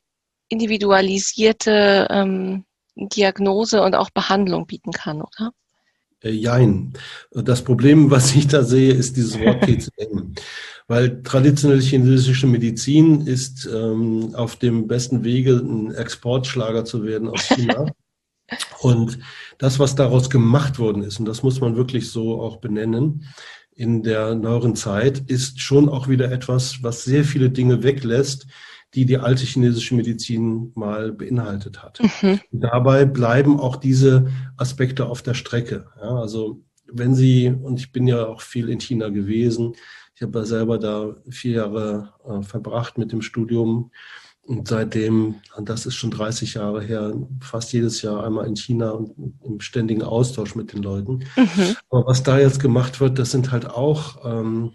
individualisierte ähm, Diagnose und auch Behandlung bieten kann, oder? Äh, jein. Das Problem, was ich da sehe, ist dieses <laughs> Wort TCM. Weil traditionelle chinesische Medizin ist ähm, auf dem besten Wege, ein Exportschlager zu werden aus China. <laughs> und das, was daraus gemacht worden ist, und das muss man wirklich so auch benennen, in der neueren Zeit, ist schon auch wieder etwas, was sehr viele Dinge weglässt, die die alte chinesische Medizin mal beinhaltet hat. Mhm. Dabei bleiben auch diese Aspekte auf der Strecke. Ja, also wenn Sie, und ich bin ja auch viel in China gewesen, ich habe ja selber da vier Jahre äh, verbracht mit dem Studium und seitdem, und das ist schon 30 Jahre her, fast jedes Jahr einmal in China und im ständigen Austausch mit den Leuten. Mhm. Aber was da jetzt gemacht wird, das sind halt auch ähm,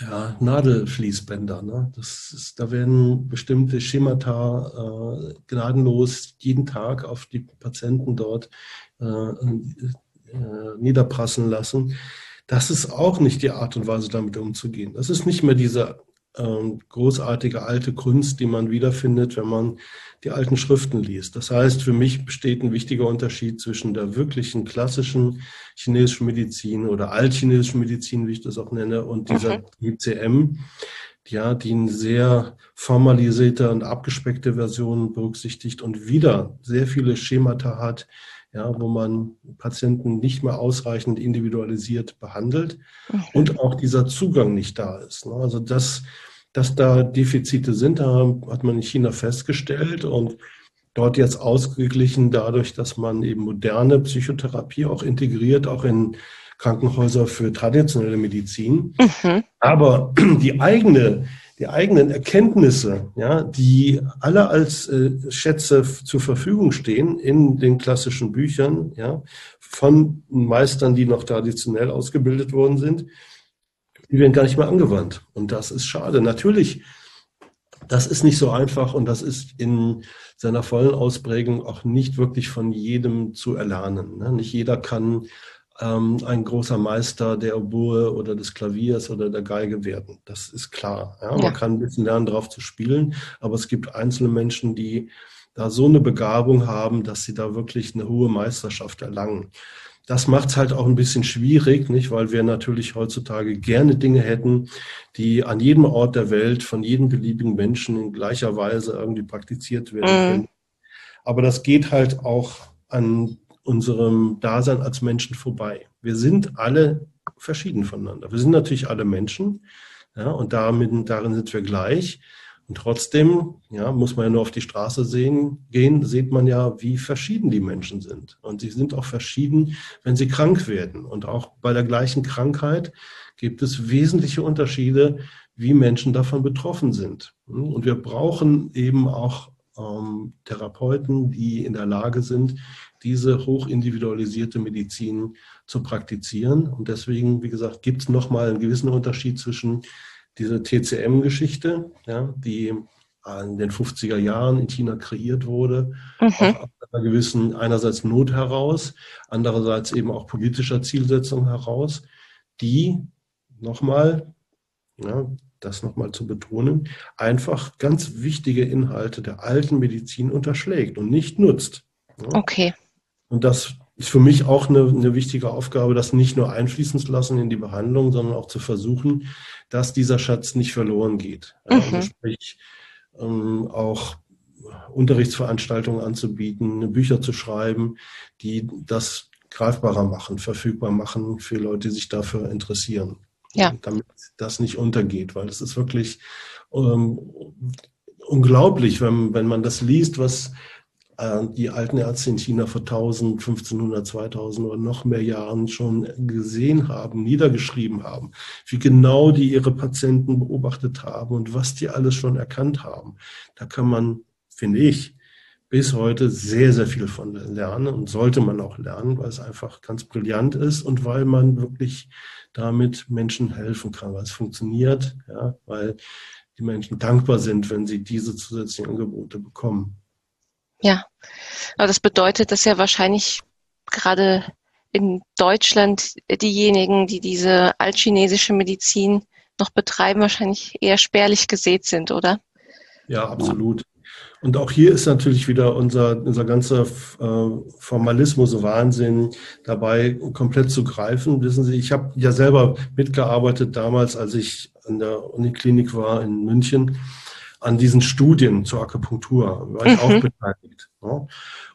ja, Nadelfließbänder. Ne? Das ist, da werden bestimmte Schemata äh, gnadenlos jeden Tag auf die Patienten dort äh, äh, niederprassen lassen. Das ist auch nicht die Art und Weise, damit umzugehen. Das ist nicht mehr diese ähm, großartige alte Kunst, die man wiederfindet, wenn man die alten Schriften liest. Das heißt, für mich besteht ein wichtiger Unterschied zwischen der wirklichen klassischen chinesischen Medizin oder altchinesischen Medizin, wie ich das auch nenne, und dieser ICM, ja, die eine sehr formalisierte und abgespeckte Version berücksichtigt und wieder sehr viele Schemata hat, ja, wo man Patienten nicht mehr ausreichend individualisiert behandelt okay. und auch dieser Zugang nicht da ist. Ne? Also das, dass da Defizite sind, da hat man in China festgestellt und dort jetzt ausgeglichen dadurch, dass man eben moderne Psychotherapie auch integriert, auch in Krankenhäuser für traditionelle Medizin. Mhm. Aber die eigene die eigenen Erkenntnisse, ja, die alle als äh, Schätze zur Verfügung stehen in den klassischen Büchern, ja, von Meistern, die noch traditionell ausgebildet worden sind, die werden gar nicht mehr angewandt. Und das ist schade. Natürlich, das ist nicht so einfach und das ist in seiner vollen Ausprägung auch nicht wirklich von jedem zu erlernen. Ne? Nicht jeder kann ähm, ein großer Meister der Oboe oder des Klaviers oder der Geige werden. Das ist klar. Ja? Man ja. kann ein bisschen lernen, darauf zu spielen, aber es gibt einzelne Menschen, die da so eine Begabung haben, dass sie da wirklich eine hohe Meisterschaft erlangen. Das macht es halt auch ein bisschen schwierig, nicht? Weil wir natürlich heutzutage gerne Dinge hätten, die an jedem Ort der Welt von jedem beliebigen Menschen in gleicher Weise irgendwie praktiziert werden mhm. können. Aber das geht halt auch an unserem Dasein als Menschen vorbei. Wir sind alle verschieden voneinander. Wir sind natürlich alle Menschen, ja, und damit, darin sind wir gleich. Und trotzdem, ja, muss man ja nur auf die Straße sehen, gehen, sieht man ja, wie verschieden die Menschen sind. Und sie sind auch verschieden, wenn sie krank werden. Und auch bei der gleichen Krankheit gibt es wesentliche Unterschiede, wie Menschen davon betroffen sind. Und wir brauchen eben auch ähm, Therapeuten, die in der Lage sind, diese hochindividualisierte Medizin zu praktizieren. Und deswegen, wie gesagt, gibt es nochmal einen gewissen Unterschied zwischen dieser TCM-Geschichte, ja, die in den 50er Jahren in China kreiert wurde, mhm. aus einer gewissen einerseits Not heraus, andererseits eben auch politischer Zielsetzung heraus, die nochmal, ja, das nochmal zu betonen, einfach ganz wichtige Inhalte der alten Medizin unterschlägt und nicht nutzt. Ja. Okay. Und das ist für mich auch eine, eine wichtige Aufgabe, das nicht nur einfließen zu lassen in die Behandlung, sondern auch zu versuchen, dass dieser Schatz nicht verloren geht. Mhm. Also sprich, ähm, auch Unterrichtsveranstaltungen anzubieten, Bücher zu schreiben, die das greifbarer machen, verfügbar machen für Leute, die sich dafür interessieren. Ja. Damit das nicht untergeht, weil es ist wirklich ähm, unglaublich, wenn, wenn man das liest, was die alten Ärzte in China vor 1000, 1500, 2000 oder noch mehr Jahren schon gesehen haben, niedergeschrieben haben, wie genau die ihre Patienten beobachtet haben und was die alles schon erkannt haben. Da kann man, finde ich, bis heute sehr, sehr viel von lernen und sollte man auch lernen, weil es einfach ganz brillant ist und weil man wirklich damit Menschen helfen kann, weil es funktioniert, ja, weil die Menschen dankbar sind, wenn sie diese zusätzlichen Angebote bekommen. Ja, aber das bedeutet, dass ja wahrscheinlich gerade in Deutschland diejenigen, die diese altchinesische Medizin noch betreiben, wahrscheinlich eher spärlich gesät sind, oder? Ja, absolut. Und auch hier ist natürlich wieder unser, unser ganzer äh, Formalismus, Wahnsinn dabei komplett zu greifen. Wissen Sie, ich habe ja selber mitgearbeitet damals, als ich an der Uniklinik war in München, an diesen Studien zur Akupunktur, war ich mhm. auch beteiligt. Ja.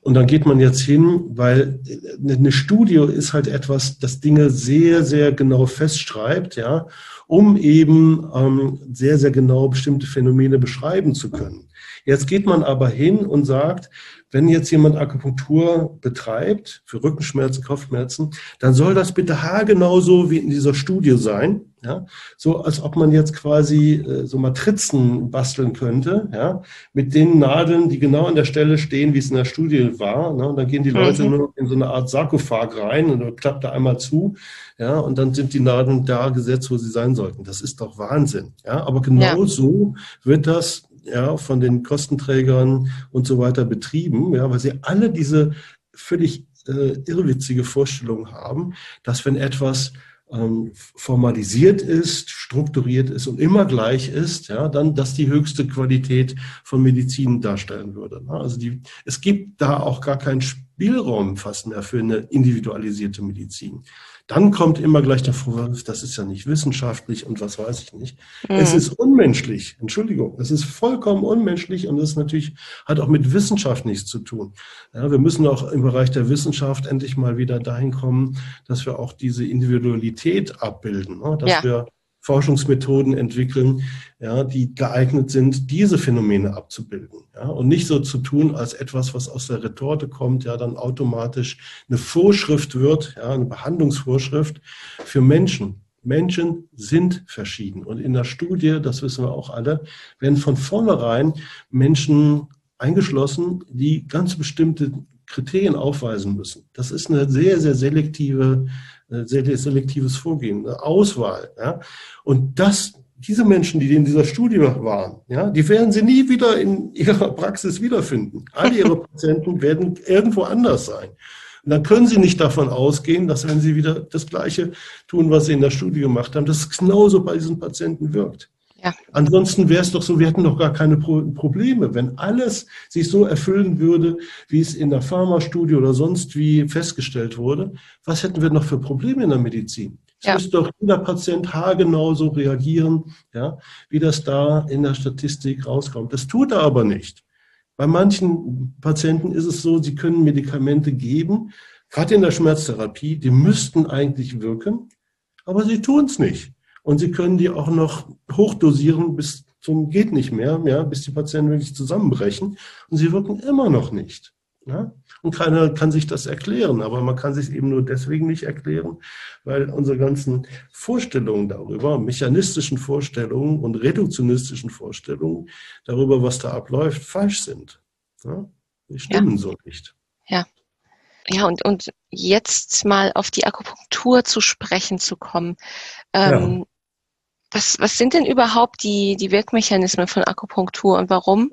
Und dann geht man jetzt hin, weil eine Studie ist halt etwas, das Dinge sehr, sehr genau festschreibt, ja, um eben ähm, sehr, sehr genau bestimmte Phänomene beschreiben zu können. Jetzt geht man aber hin und sagt, wenn jetzt jemand Akupunktur betreibt für Rückenschmerzen, Kopfschmerzen, dann soll das bitte haargenau so wie in dieser Studie sein. Ja, so als ob man jetzt quasi äh, so Matrizen basteln könnte, ja, mit den Nadeln, die genau an der Stelle stehen, wie es in der Studie war. Ne? Und dann gehen die Leute mhm. nur noch in so eine Art Sarkophag rein und klappt da einmal zu, ja, und dann sind die Nadeln da gesetzt, wo sie sein sollten. Das ist doch Wahnsinn. Ja, aber genau ja. so wird das ja, von den Kostenträgern und so weiter betrieben, ja, weil sie alle diese völlig äh, irrwitzige Vorstellung haben, dass wenn etwas ähm, formalisiert ist, strukturiert ist und immer gleich ist, ja, dann das die höchste Qualität von Medizin darstellen würde. Ne? Also die, es gibt da auch gar keinen Spielraum fast mehr für eine individualisierte Medizin. Dann kommt immer gleich der Vorwurf, das ist ja nicht wissenschaftlich und was weiß ich nicht. Mhm. Es ist unmenschlich, Entschuldigung, es ist vollkommen unmenschlich und das natürlich hat auch mit Wissenschaft nichts zu tun. Ja, wir müssen auch im Bereich der Wissenschaft endlich mal wieder dahin kommen, dass wir auch diese Individualität abbilden, ne? dass ja. wir Forschungsmethoden entwickeln, ja, die geeignet sind, diese Phänomene abzubilden. Ja, und nicht so zu tun, als etwas, was aus der Retorte kommt, ja, dann automatisch eine Vorschrift wird, ja, eine Behandlungsvorschrift für Menschen. Menschen sind verschieden. Und in der Studie, das wissen wir auch alle, werden von vornherein Menschen eingeschlossen, die ganz bestimmte Kriterien aufweisen müssen. Das ist eine sehr, sehr selektive sehr selektives Vorgehen, eine Auswahl. Ja? Und das, diese Menschen, die in dieser Studie waren, ja, die werden sie nie wieder in ihrer Praxis wiederfinden. Alle ihre <laughs> Patienten werden irgendwo anders sein. Und dann können Sie nicht davon ausgehen, dass wenn Sie wieder das Gleiche tun, was Sie in der Studie gemacht haben, dass es genauso bei diesen Patienten wirkt. Ja. Ansonsten wäre es doch so, wir hätten doch gar keine Pro Probleme. Wenn alles sich so erfüllen würde, wie es in der Pharmastudie oder sonst wie festgestellt wurde, was hätten wir noch für Probleme in der Medizin? Es ja. müsste doch jeder Patient haargenau so reagieren, ja, wie das da in der Statistik rauskommt. Das tut er aber nicht. Bei manchen Patienten ist es so, sie können Medikamente geben, gerade in der Schmerztherapie, die müssten eigentlich wirken, aber sie tun es nicht. Und Sie können die auch noch hochdosieren bis zum geht nicht mehr, ja, bis die Patienten wirklich zusammenbrechen. Und sie wirken immer noch nicht. Ja? Und keiner kann sich das erklären, aber man kann sich eben nur deswegen nicht erklären, weil unsere ganzen Vorstellungen darüber, mechanistischen Vorstellungen und reduktionistischen Vorstellungen darüber, was da abläuft, falsch sind. Ja? Die stimmen ja. so nicht. Ja. Ja, und, und jetzt mal auf die Akupunktur zu sprechen zu kommen. Ähm. Was, was sind denn überhaupt die, die Wirkmechanismen von Akupunktur und warum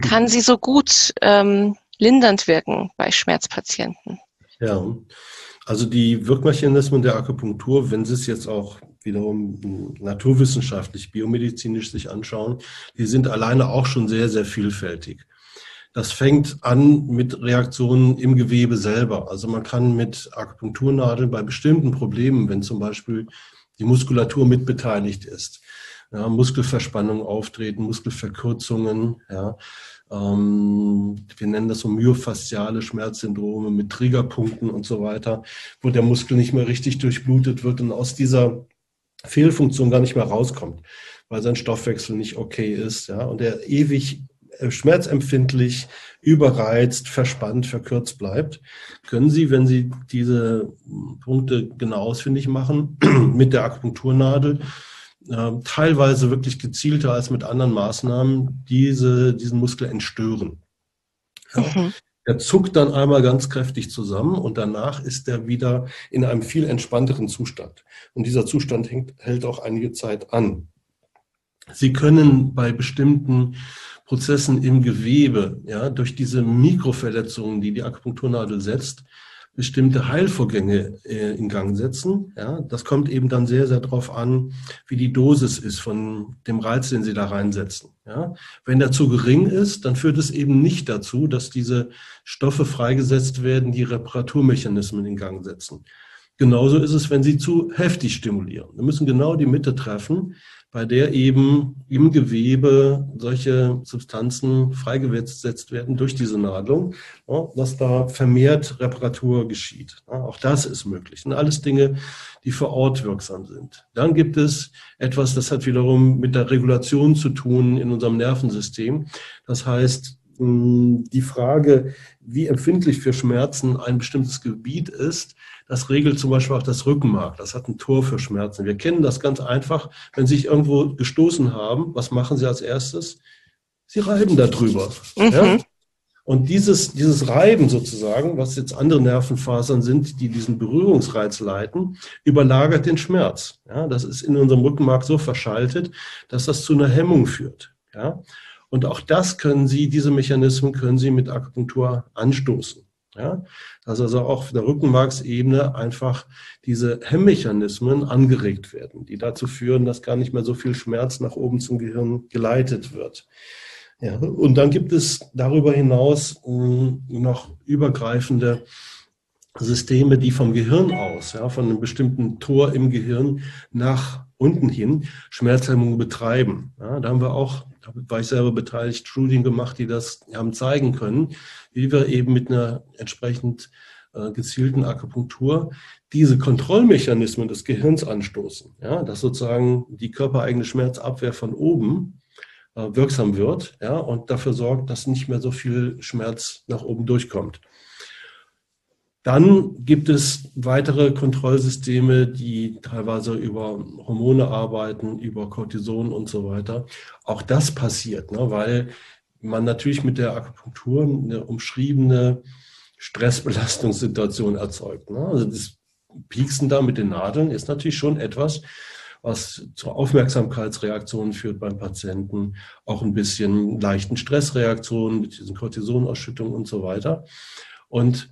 kann sie so gut ähm, lindernd wirken bei Schmerzpatienten? Ja, also die Wirkmechanismen der Akupunktur, wenn Sie es jetzt auch wiederum naturwissenschaftlich, biomedizinisch sich anschauen, die sind alleine auch schon sehr, sehr vielfältig. Das fängt an mit Reaktionen im Gewebe selber. Also man kann mit Akupunkturnadeln bei bestimmten Problemen, wenn zum Beispiel die Muskulatur mitbeteiligt ist. Ja, Muskelverspannungen auftreten, Muskelverkürzungen, ja, ähm, wir nennen das so myofasziale Schmerzsyndrome mit Triggerpunkten und so weiter, wo der Muskel nicht mehr richtig durchblutet wird und aus dieser Fehlfunktion gar nicht mehr rauskommt, weil sein Stoffwechsel nicht okay ist, ja, und er ewig äh, schmerzempfindlich, überreizt, verspannt, verkürzt bleibt, können Sie, wenn Sie diese Punkte genau ausfindig machen, <clears throat> mit der Akupunkturnadel äh, teilweise wirklich gezielter als mit anderen Maßnahmen diese, diesen Muskel entstören. Ja. Mhm. Er zuckt dann einmal ganz kräftig zusammen und danach ist er wieder in einem viel entspannteren Zustand. Und dieser Zustand hängt, hält auch einige Zeit an. Sie können bei bestimmten Prozessen im Gewebe, ja, durch diese Mikroverletzungen, die die Akupunkturnadel setzt, bestimmte Heilvorgänge äh, in Gang setzen. Ja, das kommt eben dann sehr, sehr darauf an, wie die Dosis ist von dem Reiz, den Sie da reinsetzen. Ja, wenn der zu gering ist, dann führt es eben nicht dazu, dass diese Stoffe freigesetzt werden, die Reparaturmechanismen in Gang setzen. Genauso ist es, wenn Sie zu heftig stimulieren. Wir müssen genau die Mitte treffen, bei der eben im Gewebe solche Substanzen freigesetzt werden durch diese Nadelung, dass da vermehrt Reparatur geschieht. Auch das ist möglich. Und alles Dinge, die vor Ort wirksam sind. Dann gibt es etwas, das hat wiederum mit der Regulation zu tun in unserem Nervensystem. Das heißt, die Frage, wie empfindlich für Schmerzen ein bestimmtes Gebiet ist, das regelt zum Beispiel auch das Rückenmark. Das hat ein Tor für Schmerzen. Wir kennen das ganz einfach. Wenn Sie sich irgendwo gestoßen haben, was machen Sie als erstes? Sie reiben darüber. Mhm. Ja? Und dieses, dieses Reiben sozusagen, was jetzt andere Nervenfasern sind, die diesen Berührungsreiz leiten, überlagert den Schmerz. Ja, das ist in unserem Rückenmark so verschaltet, dass das zu einer Hemmung führt. Ja, und auch das können Sie, diese Mechanismen können Sie mit Akupunktur anstoßen. Ja, dass also auch auf der Rückenmarksebene einfach diese Hemmmechanismen angeregt werden, die dazu führen, dass gar nicht mehr so viel Schmerz nach oben zum Gehirn geleitet wird. Ja, und dann gibt es darüber hinaus äh, noch übergreifende Systeme, die vom Gehirn aus, ja, von einem bestimmten Tor im Gehirn nach unten hin Schmerzhemmung betreiben. Ja, da haben wir auch war ich selber beteiligt, Studien gemacht, die das haben zeigen können, wie wir eben mit einer entsprechend äh, gezielten Akupunktur diese Kontrollmechanismen des Gehirns anstoßen. Ja, dass sozusagen die körpereigene Schmerzabwehr von oben äh, wirksam wird ja, und dafür sorgt, dass nicht mehr so viel Schmerz nach oben durchkommt. Dann gibt es weitere Kontrollsysteme, die teilweise über Hormone arbeiten, über Cortison und so weiter. Auch das passiert, ne, weil man natürlich mit der Akupunktur eine umschriebene Stressbelastungssituation erzeugt. Ne? Also das Pieksen da mit den Nadeln ist natürlich schon etwas, was zur Aufmerksamkeitsreaktion führt beim Patienten, auch ein bisschen leichten Stressreaktionen mit diesen Cortisonausschüttungen und so weiter. Und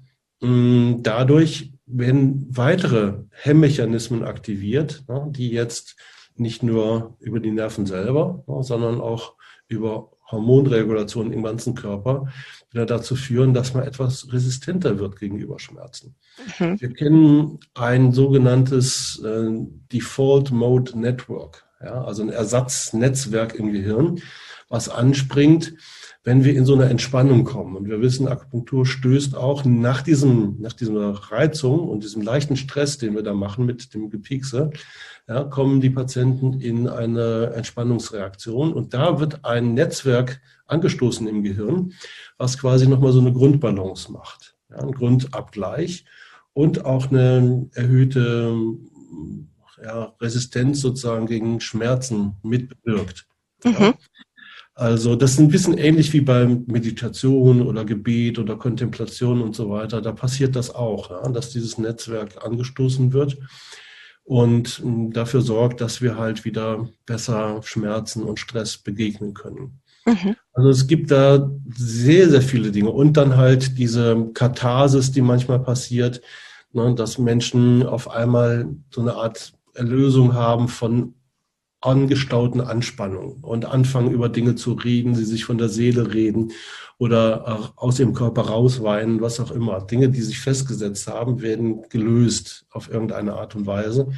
dadurch werden weitere Hemmmechanismen aktiviert, ne, die jetzt nicht nur über die Nerven selber, ne, sondern auch über Hormonregulation im ganzen Körper wieder dazu führen, dass man etwas resistenter wird gegenüber Schmerzen. Mhm. Wir kennen ein sogenanntes äh, Default Mode Network, ja, also ein Ersatznetzwerk im Gehirn, was anspringt, wenn wir in so eine Entspannung kommen. Und wir wissen, Akupunktur stößt auch nach diesem, nach dieser Reizung und diesem leichten Stress, den wir da machen mit dem Gepiekse, ja, kommen die Patienten in eine Entspannungsreaktion. Und da wird ein Netzwerk angestoßen im Gehirn, was quasi nochmal so eine Grundbalance macht. Ja, ein Grundabgleich und auch eine erhöhte ja, Resistenz sozusagen gegen Schmerzen mitbewirkt. Mhm. Ja. Also das ist ein bisschen ähnlich wie beim Meditation oder Gebet oder Kontemplation und so weiter. Da passiert das auch, ja, dass dieses Netzwerk angestoßen wird und hm, dafür sorgt, dass wir halt wieder besser Schmerzen und Stress begegnen können. Mhm. Also es gibt da sehr, sehr viele Dinge. Und dann halt diese Katharsis, die manchmal passiert, ne, dass Menschen auf einmal so eine Art Erlösung haben von angestauten Anspannung und anfangen über Dinge zu reden, sie sich von der Seele reden oder aus dem Körper rausweinen, was auch immer. Dinge, die sich festgesetzt haben, werden gelöst auf irgendeine Art und Weise.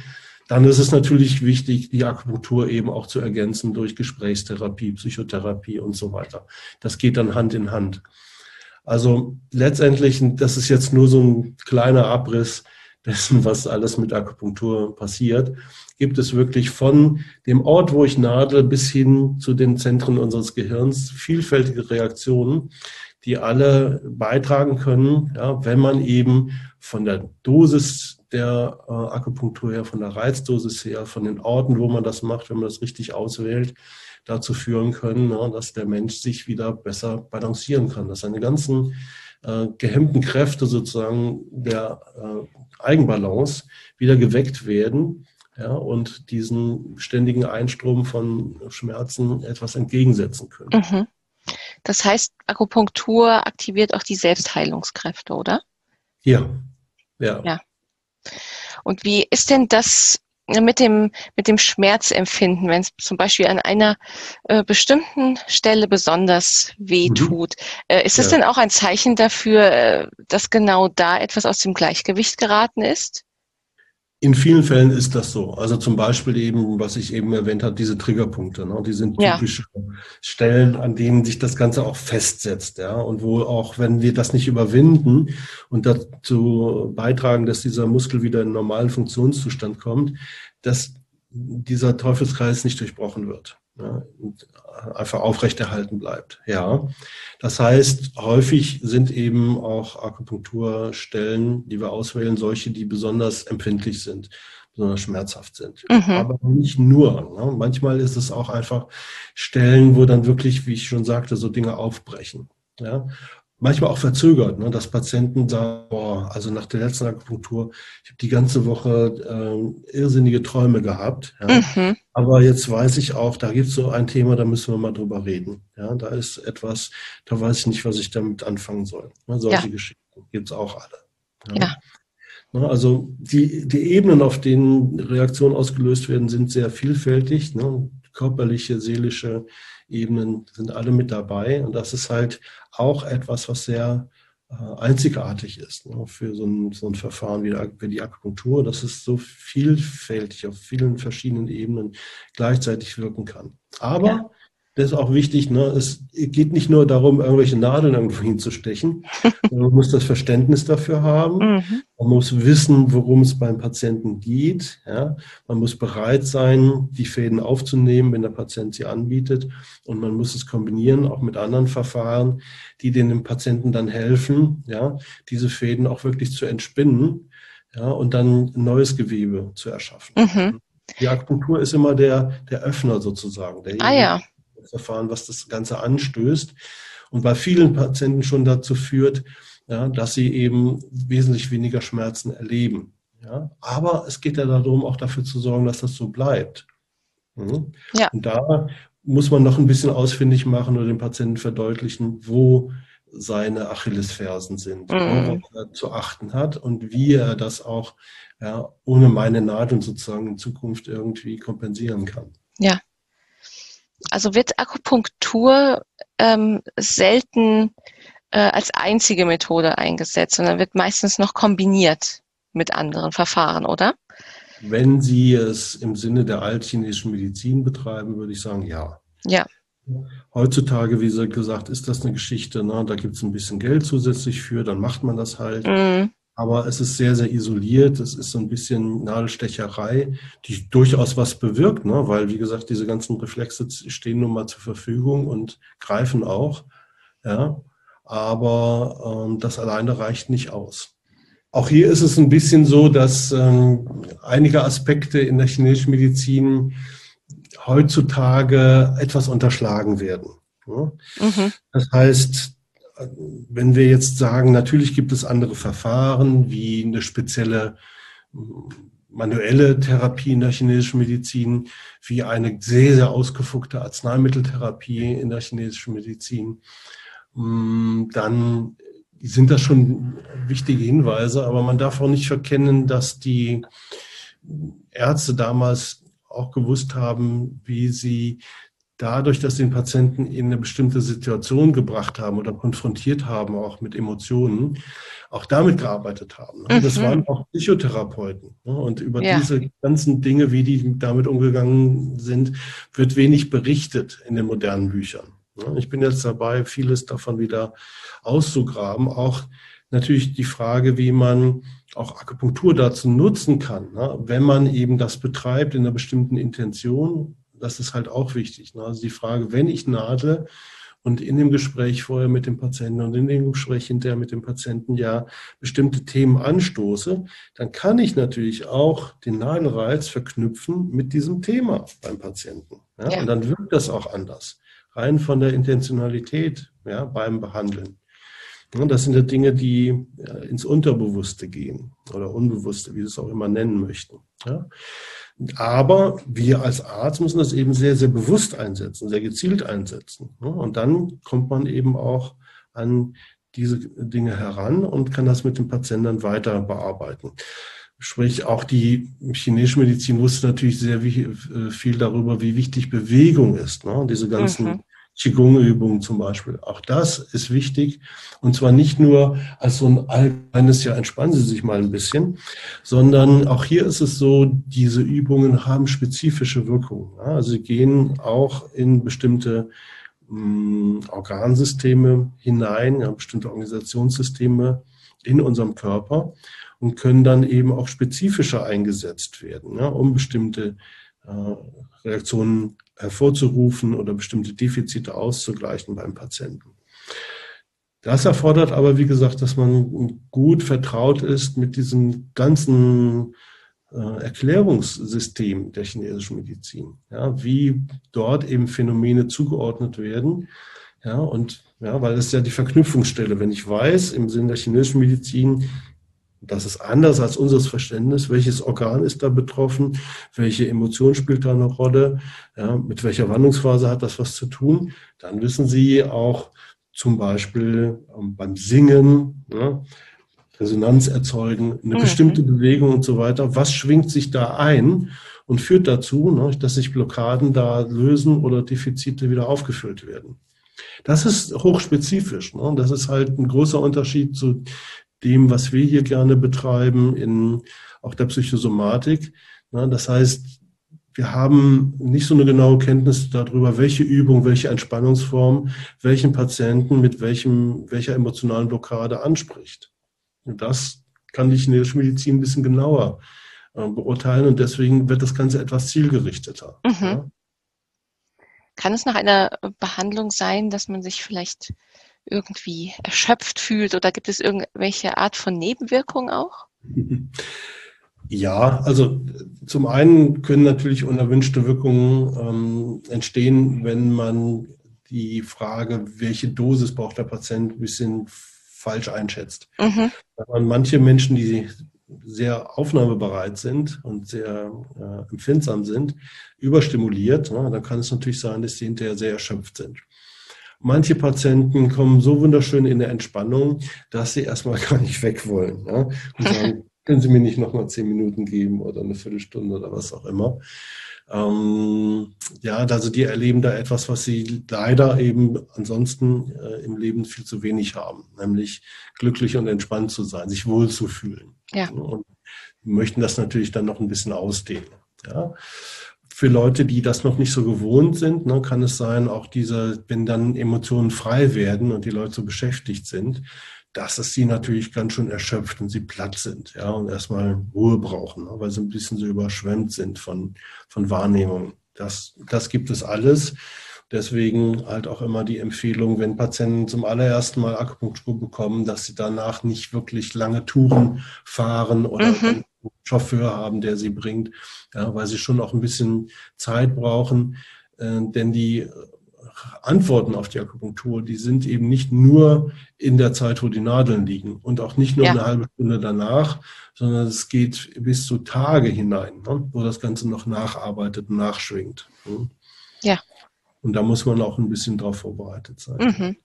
Dann ist es natürlich wichtig, die Akupunktur eben auch zu ergänzen durch Gesprächstherapie, Psychotherapie und so weiter. Das geht dann Hand in Hand. Also letztendlich, das ist jetzt nur so ein kleiner Abriss, dessen, was alles mit Akupunktur passiert, gibt es wirklich von dem Ort, wo ich nadel, bis hin zu den Zentren unseres Gehirns vielfältige Reaktionen, die alle beitragen können, ja, wenn man eben von der Dosis der äh, Akupunktur her, von der Reizdosis her, von den Orten, wo man das macht, wenn man das richtig auswählt, dazu führen können, ja, dass der Mensch sich wieder besser balancieren kann, dass seine ganzen äh, gehemmten Kräfte sozusagen der äh, Eigenbalance wieder geweckt werden ja, und diesen ständigen Einstrom von Schmerzen etwas entgegensetzen können. Mhm. Das heißt, Akupunktur aktiviert auch die Selbstheilungskräfte, oder? Ja. Ja. ja. Und wie ist denn das mit dem, mit dem Schmerzempfinden, wenn es zum Beispiel an einer äh, bestimmten Stelle besonders weh tut. Mhm. Äh, ist das ja. denn auch ein Zeichen dafür, äh, dass genau da etwas aus dem Gleichgewicht geraten ist? In vielen Fällen ist das so. Also zum Beispiel eben, was ich eben erwähnt habe, diese Triggerpunkte. Ne? Die sind typische ja. Stellen, an denen sich das Ganze auch festsetzt. Ja? Und wo auch, wenn wir das nicht überwinden und dazu beitragen, dass dieser Muskel wieder in normalen Funktionszustand kommt, dass dieser Teufelskreis nicht durchbrochen wird. Ja? Und einfach aufrechterhalten bleibt. Ja, das heißt, häufig sind eben auch Akupunkturstellen, die wir auswählen, solche, die besonders empfindlich sind, besonders schmerzhaft sind. Mhm. Aber nicht nur. Ne? Manchmal ist es auch einfach Stellen, wo dann wirklich, wie ich schon sagte, so Dinge aufbrechen. Ja, manchmal auch verzögert, ne, dass Patienten sagen, boah, also nach der letzten Akupunktur, ich habe die ganze Woche äh, irrsinnige Träume gehabt. Ja, mhm. Aber jetzt weiß ich auch, da gibt es so ein Thema, da müssen wir mal drüber reden. Ja, da ist etwas, da weiß ich nicht, was ich damit anfangen soll. Ne, solche ja. Geschichten gibt es auch alle. Ja. ja. Ne, also die, die Ebenen, auf denen Reaktionen ausgelöst werden, sind sehr vielfältig. Ne? Körperliche, seelische, Ebenen sind alle mit dabei. Und das ist halt auch etwas, was sehr äh, einzigartig ist ne, für so ein, so ein Verfahren wie, wie die Akupunktur, dass es so vielfältig auf vielen verschiedenen Ebenen gleichzeitig wirken kann. Aber ja das ist auch wichtig, ne? es geht nicht nur darum, irgendwelche Nadeln irgendwo hinzustechen. <laughs> Man muss das Verständnis dafür haben. Mhm. Man muss wissen, worum es beim Patienten geht. Ja? Man muss bereit sein, die Fäden aufzunehmen, wenn der Patient sie anbietet. Und man muss es kombinieren, auch mit anderen Verfahren, die dem Patienten dann helfen, ja? diese Fäden auch wirklich zu entspinnen ja? und dann neues Gewebe zu erschaffen. Mhm. Die Akupunktur ist immer der, der Öffner sozusagen. ah ja. Verfahren, was das Ganze anstößt und bei vielen Patienten schon dazu führt, ja, dass sie eben wesentlich weniger Schmerzen erleben. Ja. Aber es geht ja darum, auch dafür zu sorgen, dass das so bleibt. Mhm. Ja. Und da muss man noch ein bisschen ausfindig machen oder dem Patienten verdeutlichen, wo seine Achillesfersen sind, mhm. was er zu achten hat und wie er das auch ja, ohne meine Nadeln sozusagen in Zukunft irgendwie kompensieren kann. Ja, also wird Akupunktur ähm, selten äh, als einzige Methode eingesetzt, sondern wird meistens noch kombiniert mit anderen Verfahren, oder? Wenn Sie es im Sinne der altchinesischen Medizin betreiben, würde ich sagen, ja. Ja. Heutzutage, wie gesagt, ist das eine Geschichte, ne? da gibt es ein bisschen Geld zusätzlich für, dann macht man das halt. Mhm. Aber es ist sehr, sehr isoliert. Es ist so ein bisschen Nadelstecherei, die durchaus was bewirkt, ne? weil, wie gesagt, diese ganzen Reflexe stehen nun mal zur Verfügung und greifen auch. Ja? Aber ähm, das alleine reicht nicht aus. Auch hier ist es ein bisschen so, dass ähm, einige Aspekte in der chinesischen Medizin heutzutage etwas unterschlagen werden. Ja? Mhm. Das heißt, wenn wir jetzt sagen, natürlich gibt es andere Verfahren wie eine spezielle manuelle Therapie in der chinesischen Medizin, wie eine sehr, sehr ausgefuckte Arzneimitteltherapie in der chinesischen Medizin, mm, dann sind das schon wichtige Hinweise, aber man darf auch nicht verkennen, dass die Ärzte damals auch gewusst haben, wie sie dadurch, dass sie den Patienten in eine bestimmte Situation gebracht haben oder konfrontiert haben, auch mit Emotionen, auch damit gearbeitet haben. Mhm. Das waren auch Psychotherapeuten. Ne? Und über ja. diese ganzen Dinge, wie die damit umgegangen sind, wird wenig berichtet in den modernen Büchern. Ich bin jetzt dabei, vieles davon wieder auszugraben, auch natürlich die Frage, wie man auch Akupunktur dazu nutzen kann, ne? wenn man eben das betreibt in einer bestimmten Intention. Das ist halt auch wichtig. Ne? Also die Frage, wenn ich nadle, und in dem Gespräch vorher mit dem Patienten und in dem Gespräch hinterher mit dem Patienten ja bestimmte Themen anstoße, dann kann ich natürlich auch den Nadelreiz verknüpfen mit diesem Thema beim Patienten. Ja? Ja. Und dann wirkt das auch anders. Rein von der Intentionalität ja, beim Behandeln. Und das sind ja Dinge, die ins Unterbewusste gehen oder Unbewusste, wie Sie es auch immer nennen möchten. Ja? Aber wir als Arzt müssen das eben sehr, sehr bewusst einsetzen, sehr gezielt einsetzen. Und dann kommt man eben auch an diese Dinge heran und kann das mit dem Patienten weiter bearbeiten. Sprich, auch die chinesische Medizin wusste natürlich sehr äh, viel darüber, wie wichtig Bewegung ist. Ne? Diese ganzen mhm. Qigong-Übungen zum Beispiel. Auch das ist wichtig. Und zwar nicht nur als so ein allgemeines, ja, entspannen Sie sich mal ein bisschen, sondern auch hier ist es so, diese Übungen haben spezifische Wirkungen. Also sie gehen auch in bestimmte mh, hm, Organsysteme hinein, ja, bestimmte Organisationssysteme in unserem Körper und können dann eben auch spezifischer eingesetzt werden, ja, um bestimmte äh, Reaktionen hervorzurufen oder bestimmte Defizite auszugleichen beim Patienten. Das erfordert aber, wie gesagt, dass man gut vertraut ist mit diesem ganzen äh, Erklärungssystem der chinesischen Medizin, ja, wie dort eben Phänomene zugeordnet werden. Ja, und ja, weil es ja die Verknüpfungsstelle, wenn ich weiß, im Sinne der chinesischen Medizin, das ist anders als unseres Verständnis. Welches Organ ist da betroffen? Welche Emotion spielt da eine Rolle? Ja, mit welcher Wandlungsphase hat das was zu tun? Dann wissen Sie auch zum Beispiel ähm, beim Singen, ja, Resonanz erzeugen, eine mhm. bestimmte Bewegung und so weiter. Was schwingt sich da ein und führt dazu, ne, dass sich Blockaden da lösen oder Defizite wieder aufgefüllt werden? Das ist hochspezifisch. Ne? Das ist halt ein großer Unterschied zu dem, was wir hier gerne betreiben, in auch der Psychosomatik. Das heißt, wir haben nicht so eine genaue Kenntnis darüber, welche Übung, welche Entspannungsform welchen Patienten mit welchem, welcher emotionalen Blockade anspricht. Und das kann die chinesische Medizin ein bisschen genauer äh, beurteilen und deswegen wird das Ganze etwas zielgerichteter. Mhm. Ja. Kann es nach einer Behandlung sein, dass man sich vielleicht irgendwie erschöpft fühlt oder gibt es irgendwelche Art von Nebenwirkungen auch? <laughs> Ja, also zum einen können natürlich unerwünschte Wirkungen ähm, entstehen, wenn man die Frage, welche Dosis braucht der Patient, ein bisschen falsch einschätzt. Mhm. Manche Menschen, die sehr aufnahmebereit sind und sehr äh, empfindsam sind, überstimuliert, na, dann kann es natürlich sein, dass sie hinterher sehr erschöpft sind. Manche Patienten kommen so wunderschön in der Entspannung, dass sie erstmal <laughs> gar nicht weg wollen. Ja? Und sagen, <laughs> können Sie mir nicht nochmal zehn Minuten geben oder eine Viertelstunde oder was auch immer. Ähm, ja, also die erleben da etwas, was sie leider eben ansonsten äh, im Leben viel zu wenig haben, nämlich glücklich und entspannt zu sein, sich wohlzufühlen. Ja. Und möchten das natürlich dann noch ein bisschen ausdehnen. Ja für Leute, die das noch nicht so gewohnt sind, ne, kann es sein, auch diese, wenn dann Emotionen frei werden und die Leute so beschäftigt sind, dass es sie natürlich ganz schön erschöpft und sie platt sind, ja, und erstmal Ruhe brauchen, ne, weil sie ein bisschen so überschwemmt sind von, von Wahrnehmung. Das, das gibt es alles. Deswegen halt auch immer die Empfehlung, wenn Patienten zum allerersten Mal Akupunktur bekommen, dass sie danach nicht wirklich lange Touren fahren oder mhm. Chauffeur haben, der sie bringt, ja, weil sie schon auch ein bisschen Zeit brauchen. Äh, denn die Antworten auf die Akupunktur, die sind eben nicht nur in der Zeit, wo die Nadeln liegen und auch nicht nur ja. eine halbe Stunde danach, sondern es geht bis zu Tage hinein, ne, wo das Ganze noch nacharbeitet und nachschwingt. Ne? Ja. Und da muss man auch ein bisschen drauf vorbereitet sein. Mhm.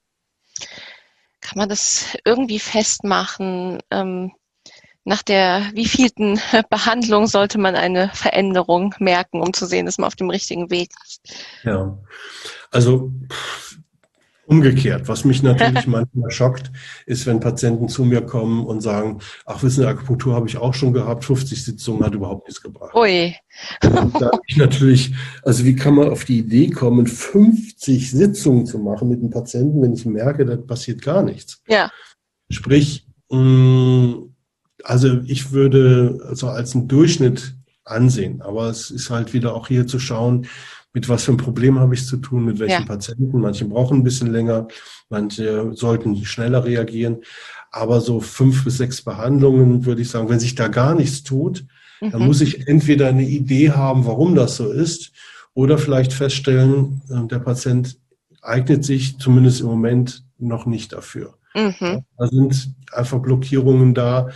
Kann man das irgendwie festmachen? Ähm, nach der wievielten <laughs> Behandlung sollte man eine Veränderung merken, um zu sehen, dass man auf dem richtigen Weg ist. Ja, also umgekehrt. Was mich natürlich <laughs> manchmal schockt, ist, wenn Patienten zu mir kommen und sagen, ach, wissen Sie, Akupunktur habe ich auch schon gehabt, 50 Sitzungen hat überhaupt nichts gebracht. Ui. Und da ich natürlich, also wie kann man auf die Idee kommen, 50 Sitzungen zu machen mit einem Patienten, wenn ich merke, da passiert gar nichts. Ja. Sprich, Mm, also ich würde also als einen Durchschnitt ansehen, aber es ist halt wieder auch hier zu schauen, mit was für einem Problem habe ich zu tun, mit welchen ja. Patienten. Manche brauchen ein bisschen länger, manche sollten schneller reagieren. Aber so fünf bis sechs Behandlungen würde ich sagen, wenn sich da gar nichts tut, mhm. dann muss ich entweder eine Idee haben, warum das so ist, oder vielleicht feststellen, äh, der Patient eignet sich zumindest im Moment noch nicht dafür. Mhm. Da sind einfach Blockierungen da,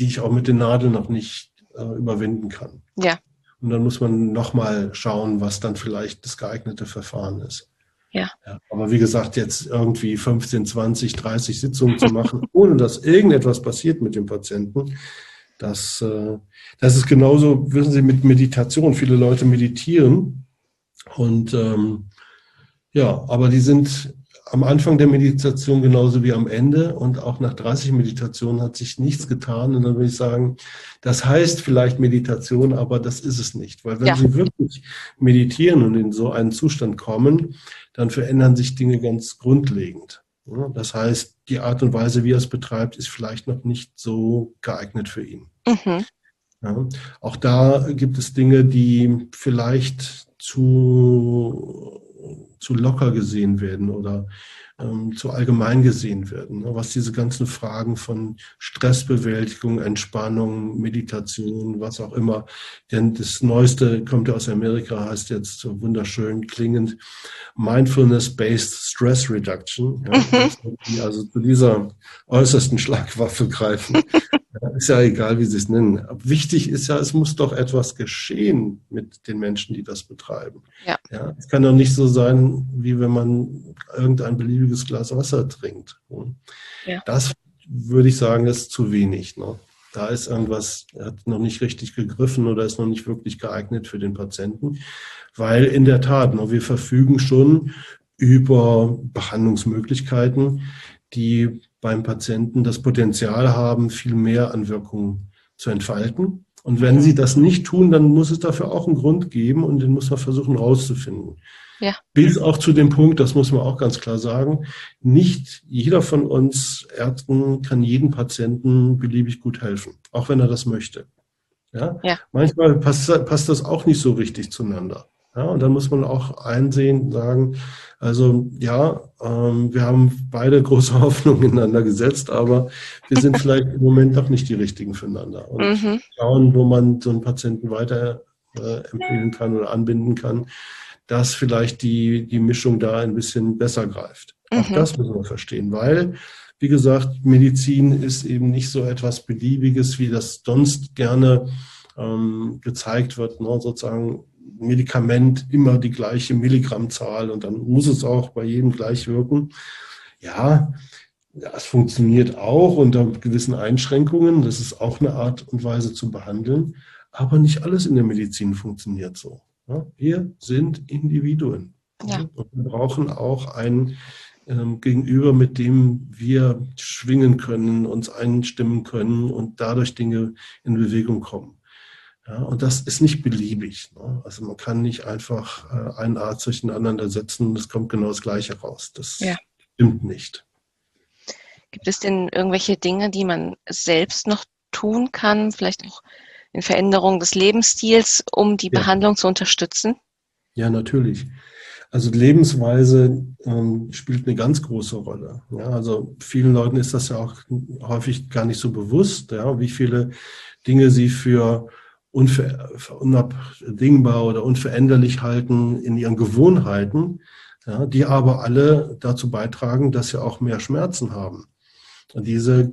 die ich auch mit den Nadeln noch nicht äh, überwinden kann. Ja. Und dann muss man nochmal schauen, was dann vielleicht das geeignete Verfahren ist. Ja. ja. Aber wie gesagt, jetzt irgendwie 15, 20, 30 Sitzungen zu machen, <laughs> ohne dass irgendetwas passiert mit dem Patienten, das, äh, das ist genauso, wissen Sie, mit Meditation. Viele Leute meditieren und ähm, ja, aber die sind am Anfang der Meditation genauso wie am Ende und auch nach 30 Meditationen hat sich nichts getan. Und dann würde ich sagen, das heißt vielleicht Meditation, aber das ist es nicht. Weil wenn ja. Sie wirklich meditieren und in so einen Zustand kommen, dann verändern sich Dinge ganz grundlegend. Das heißt, die Art und Weise, wie er es betreibt, ist vielleicht noch nicht so geeignet für ihn. Mhm. Ja, auch da gibt es Dinge, die vielleicht zu zu locker gesehen werden oder ähm, zu allgemein gesehen werden. Ne? Was diese ganzen Fragen von Stressbewältigung, Entspannung, Meditation, was auch immer. Denn das Neueste kommt ja aus Amerika, heißt jetzt so wunderschön klingend Mindfulness-Based Stress Reduction. Ja, mhm. also zu dieser äußersten Schlagwaffe greifen. <laughs> ist ja egal, wie Sie es nennen. Wichtig ist ja, es muss doch etwas geschehen mit den Menschen, die das betreiben. Ja. ja es kann doch nicht so sein, wie wenn man irgendein beliebiges Glas Wasser trinkt. Ja. Das würde ich sagen, ist zu wenig. Ne? Da ist irgendwas, hat noch nicht richtig gegriffen oder ist noch nicht wirklich geeignet für den Patienten. Weil in der Tat, ne, wir verfügen schon über Behandlungsmöglichkeiten, die beim Patienten das Potenzial haben, viel mehr an Wirkung zu entfalten. Und wenn sie das nicht tun, dann muss es dafür auch einen Grund geben und den muss man versuchen rauszufinden. Ja. Bis auch zu dem Punkt, das muss man auch ganz klar sagen, nicht jeder von uns Ärzten kann jedem Patienten beliebig gut helfen, auch wenn er das möchte. Ja? ja. Manchmal passt, passt das auch nicht so richtig zueinander. Ja, und dann muss man auch einsehen, sagen, also ja, ähm, wir haben beide <laughs> große Hoffnungen ineinander gesetzt, aber wir sind <laughs> vielleicht im Moment doch nicht die richtigen füreinander. Und mhm. schauen, wo man so einen Patienten weiter äh, empfehlen kann oder anbinden kann, dass vielleicht die, die Mischung da ein bisschen besser greift. Mhm. Auch das müssen wir verstehen, weil, wie gesagt, Medizin ist eben nicht so etwas Beliebiges, wie das sonst gerne ähm, gezeigt wird, ne, sozusagen Medikament immer die gleiche Milligrammzahl und dann muss es auch bei jedem gleich wirken. Ja, das funktioniert auch unter gewissen Einschränkungen. Das ist auch eine Art und Weise zu behandeln. Aber nicht alles in der Medizin funktioniert so. Wir sind Individuen. Ja. Und wir brauchen auch ein ähm, Gegenüber, mit dem wir schwingen können, uns einstimmen können und dadurch Dinge in Bewegung kommen. Ja, und das ist nicht beliebig. Ne? Also man kann nicht einfach äh, einen Arzt durch den anderen ersetzen und es kommt genau das Gleiche raus. Das ja. stimmt nicht. Gibt es denn irgendwelche Dinge, die man selbst noch tun kann, vielleicht auch in Veränderung des Lebensstils, um die ja. Behandlung zu unterstützen? Ja, natürlich. Also Lebensweise ähm, spielt eine ganz große Rolle. Ja, also vielen Leuten ist das ja auch häufig gar nicht so bewusst, ja, wie viele Dinge sie für unabdingbar oder unveränderlich halten in ihren Gewohnheiten, ja, die aber alle dazu beitragen, dass sie auch mehr Schmerzen haben. Und diese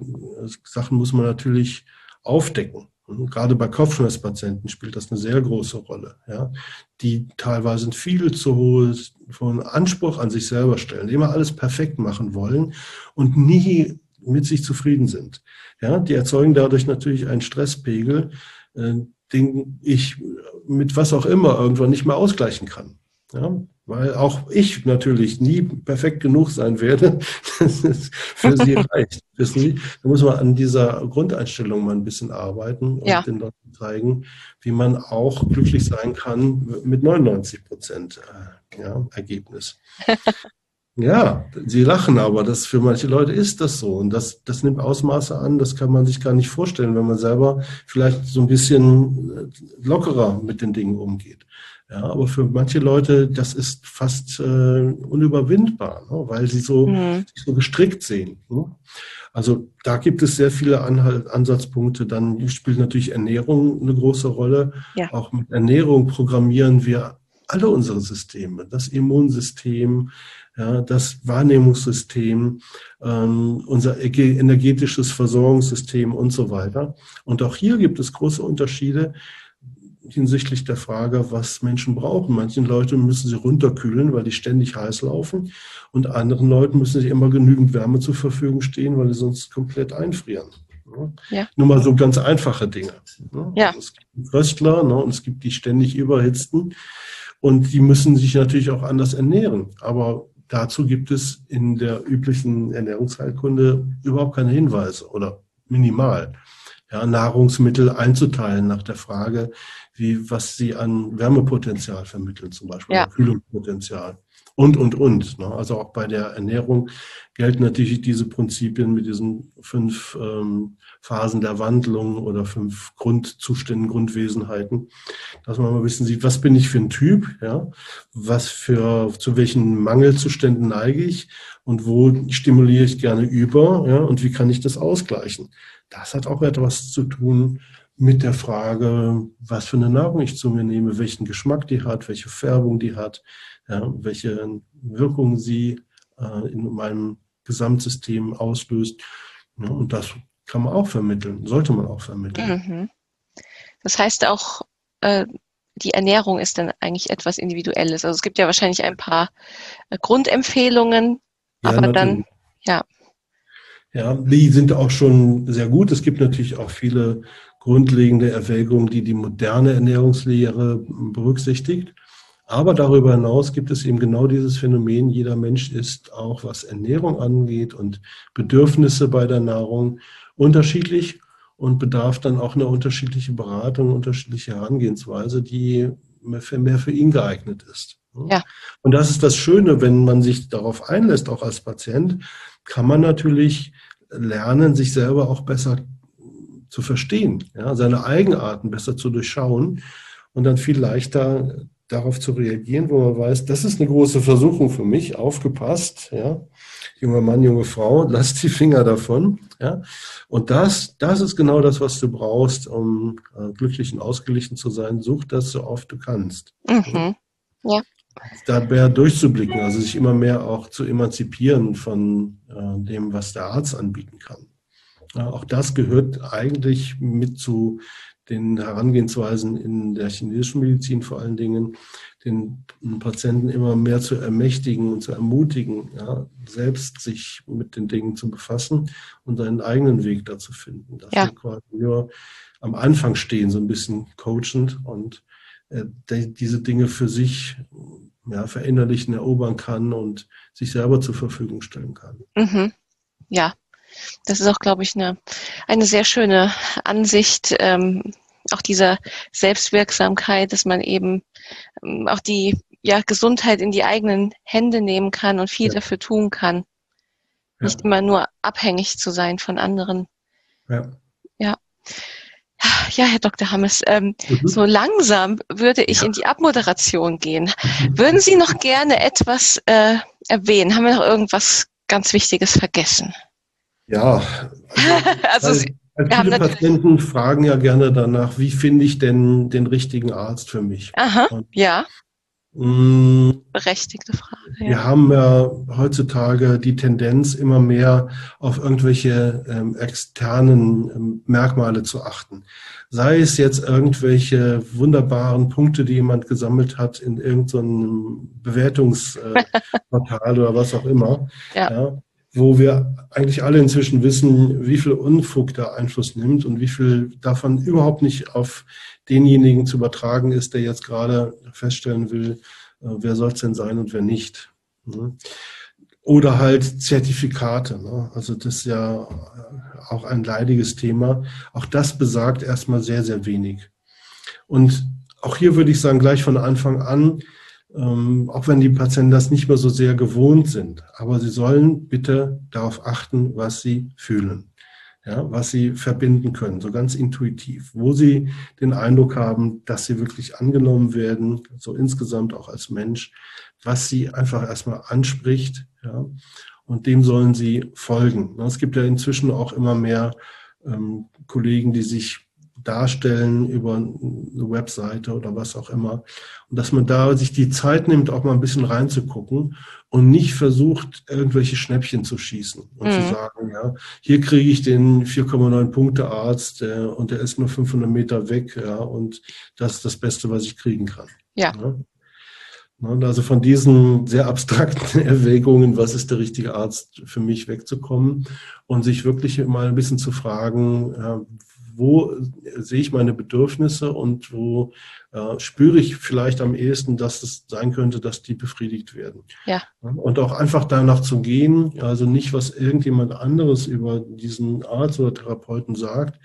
Sachen muss man natürlich aufdecken. Gerade bei Kopfschmerzpatienten spielt das eine sehr große Rolle, ja, die teilweise einen viel zu hohen Anspruch an sich selber stellen, immer alles perfekt machen wollen und nie mit sich zufrieden sind. Ja, die erzeugen dadurch natürlich einen Stresspegel, äh, den ich mit was auch immer irgendwann nicht mehr ausgleichen kann. Ja, weil auch ich natürlich nie perfekt genug sein werde, <laughs> dass es für sie <laughs> reicht. Wissen Sie? Da muss man an dieser Grundeinstellung mal ein bisschen arbeiten und ja. den Leuten zeigen, wie man auch glücklich sein kann mit 99 Prozent äh, ja, Ergebnis. <laughs> Ja, sie lachen, aber das für manche Leute ist das so. Und das, das nimmt Ausmaße an, das kann man sich gar nicht vorstellen, wenn man selber vielleicht so ein bisschen äh, lockerer mit den Dingen umgeht. Ja, aber für manche Leute, das ist fast äh, unüberwindbar, ne, weil sie so, mhm. sich so gestrickt sehen. Ne? Also da gibt es sehr viele Anhalt, Ansatzpunkte. Dann spielt natürlich Ernährung eine große Rolle. Ja. Auch mit Ernährung programmieren wir alle unsere Systeme, das Immunsystem, ja, das Wahrnehmungssystem, ähm, unser energetisches Versorgungssystem und so weiter. Und auch hier gibt es große Unterschiede hinsichtlich der Frage, was Menschen brauchen. Manchen Leuten müssen sie runterkühlen, weil die ständig heiß laufen. Und anderen Leuten müssen sie immer genügend Wärme zur Verfügung stehen, weil sie sonst komplett einfrieren. Ja. Nur mal so ganz einfache Dinge. Ja. Also es gibt Fröstler ne, und es gibt die ständig überhitzten. Und die müssen sich natürlich auch anders ernähren. Aber dazu gibt es in der üblichen Ernährungsheilkunde überhaupt keine Hinweise oder minimal. Ja, Nahrungsmittel einzuteilen nach der Frage, wie, was sie an Wärmepotenzial vermitteln, zum Beispiel, ja. Kühlungspotenzial und, und, und. Ne? Also auch bei der Ernährung gelten natürlich diese Prinzipien mit diesen fünf ähm, Phasen der Wandlung oder fünf Grundzuständen, Grundwesenheiten, dass man mal wissen sieht, was bin ich für ein Typ, ja, was für, zu welchen Mangelzuständen neige ich und wo stimuliere ich gerne über, ja, und wie kann ich das ausgleichen. Das hat auch etwas zu tun mit der Frage, was für eine Nahrung ich zu mir nehme, welchen Geschmack die hat, welche Färbung die hat, ja, welche Wirkung sie äh, in meinem Gesamtsystem auslöst. Ja, und das kann man auch vermitteln, sollte man auch vermitteln. Mhm. Das heißt auch, äh, die Ernährung ist dann eigentlich etwas Individuelles. Also es gibt ja wahrscheinlich ein paar äh, Grundempfehlungen, ja, aber natürlich. dann, ja. Ja, die sind auch schon sehr gut. Es gibt natürlich auch viele grundlegende Erwägungen, die die moderne Ernährungslehre berücksichtigt. Aber darüber hinaus gibt es eben genau dieses Phänomen, jeder Mensch ist auch, was Ernährung angeht und Bedürfnisse bei der Nahrung unterschiedlich und bedarf dann auch eine unterschiedliche Beratung, unterschiedliche Herangehensweise, die mehr für, mehr für ihn geeignet ist. Ja. Und das ist das Schöne, wenn man sich darauf einlässt, auch als Patient, kann man natürlich lernen, sich selber auch besser zu verstehen, ja, seine Eigenarten besser zu durchschauen und dann viel leichter darauf zu reagieren, wo man weiß, das ist eine große Versuchung für mich, aufgepasst, ja, junger Mann, junge Frau, <laughs> lass die Finger davon, ja, und das, das ist genau das, was du brauchst, um äh, glücklich und ausgeglichen zu sein. Such das so oft du kannst. Mhm. Ja. Da mehr durchzublicken, also sich immer mehr auch zu emanzipieren von äh, dem, was der Arzt anbieten kann. Ja, auch das gehört eigentlich mit zu den Herangehensweisen in der chinesischen Medizin vor allen Dingen, den Patienten immer mehr zu ermächtigen und zu ermutigen, ja, selbst sich mit den Dingen zu befassen und seinen eigenen Weg dazu finden. Dass ja. wir quasi nur am Anfang stehen, so ein bisschen coachend und äh, diese Dinge für sich ja, verinnerlichen, erobern kann und sich selber zur Verfügung stellen kann. Mhm. Ja, das ist auch, glaube ich, eine, eine sehr schöne Ansicht, ähm, auch dieser Selbstwirksamkeit, dass man eben ähm, auch die ja, Gesundheit in die eigenen Hände nehmen kann und viel ja. dafür tun kann. Ja. Nicht immer nur abhängig zu sein von anderen. Ja. Ja. Ja, Herr Dr. Hammes, ähm, mhm. so langsam würde ich in die Abmoderation gehen. Mhm. Würden Sie noch gerne etwas äh, erwähnen? Haben wir noch irgendwas ganz Wichtiges vergessen? Ja, <laughs> also, also weil, viele Patienten fragen ja gerne danach, wie finde ich denn den richtigen Arzt für mich? Aha, Und, ja. Mh, Berechtigte Frage. Ja. Wir haben ja heutzutage die Tendenz, immer mehr auf irgendwelche ähm, externen ähm, Merkmale zu achten. Sei es jetzt irgendwelche wunderbaren Punkte, die jemand gesammelt hat in irgendeinem Bewertungsportal <laughs> oder was auch immer. Ja. ja wo wir eigentlich alle inzwischen wissen, wie viel Unfug da Einfluss nimmt und wie viel davon überhaupt nicht auf denjenigen zu übertragen ist, der jetzt gerade feststellen will, äh, wer soll es denn sein und wer nicht. Ne? Oder halt Zertifikate. Ne? Also das ist ja auch ein leidiges Thema. Auch das besagt erstmal sehr, sehr wenig. Und auch hier würde ich sagen, gleich von Anfang an, ähm, auch wenn die Patienten das nicht mehr so sehr gewohnt sind. Aber sie sollen bitte darauf achten, was sie fühlen, ja, was sie verbinden können, so ganz intuitiv, wo sie den Eindruck haben, dass sie wirklich angenommen werden, so insgesamt auch als Mensch, was sie einfach erstmal anspricht, ja, und dem sollen sie folgen. Es gibt ja inzwischen auch immer mehr ähm, Kollegen, die sich darstellen über eine Webseite oder was auch immer. Und dass man da sich die Zeit nimmt, auch mal ein bisschen reinzugucken und nicht versucht, irgendwelche Schnäppchen zu schießen und mhm. zu sagen, ja, hier kriege ich den 4,9 Punkte Arzt der, und der ist nur 500 Meter weg, ja, und das ist das Beste, was ich kriegen kann. Ja. ja. Also von diesen sehr abstrakten <laughs> Erwägungen, was ist der richtige Arzt für mich wegzukommen und sich wirklich mal ein bisschen zu fragen, wo sehe ich meine Bedürfnisse und wo äh, spüre ich vielleicht am ehesten, dass es sein könnte, dass die befriedigt werden. Ja. Und auch einfach danach zu gehen, also nicht, was irgendjemand anderes über diesen Arzt oder Therapeuten sagt,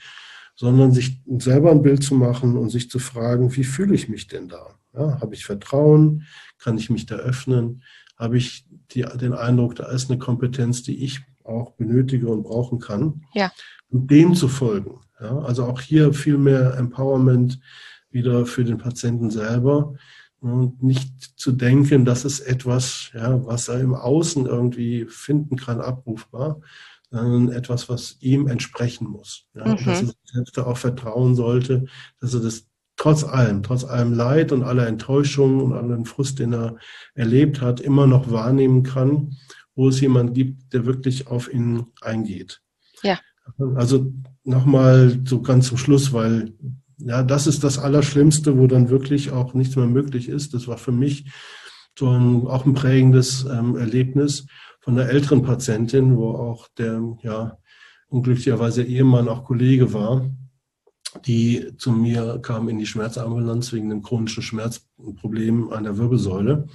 sondern sich selber ein Bild zu machen und sich zu fragen, wie fühle ich mich denn da? Ja, habe ich Vertrauen? Kann ich mich da öffnen? Habe ich die, den Eindruck, da ist eine Kompetenz, die ich auch benötige und brauchen kann? Ja. Und dem zu folgen. Ja, also auch hier viel mehr Empowerment wieder für den Patienten selber und nicht zu denken, das ist etwas, ja, was er im Außen irgendwie finden kann, abrufbar, sondern etwas, was ihm entsprechen muss. Ja, mhm. Dass er sich selbst auch vertrauen sollte, dass er das trotz allem, trotz allem Leid und aller Enttäuschung und allem Frust, den er erlebt hat, immer noch wahrnehmen kann, wo es jemand gibt, der wirklich auf ihn eingeht. Ja. Also nochmal so ganz zum Schluss, weil ja, das ist das Allerschlimmste, wo dann wirklich auch nichts mehr möglich ist. Das war für mich so ein, auch ein prägendes ähm, Erlebnis von einer älteren Patientin, wo auch der, ja, unglücklicherweise Ehemann auch Kollege war, die zu mir kam in die Schmerzambulanz wegen einem chronischen Schmerzproblem an der Wirbelsäule.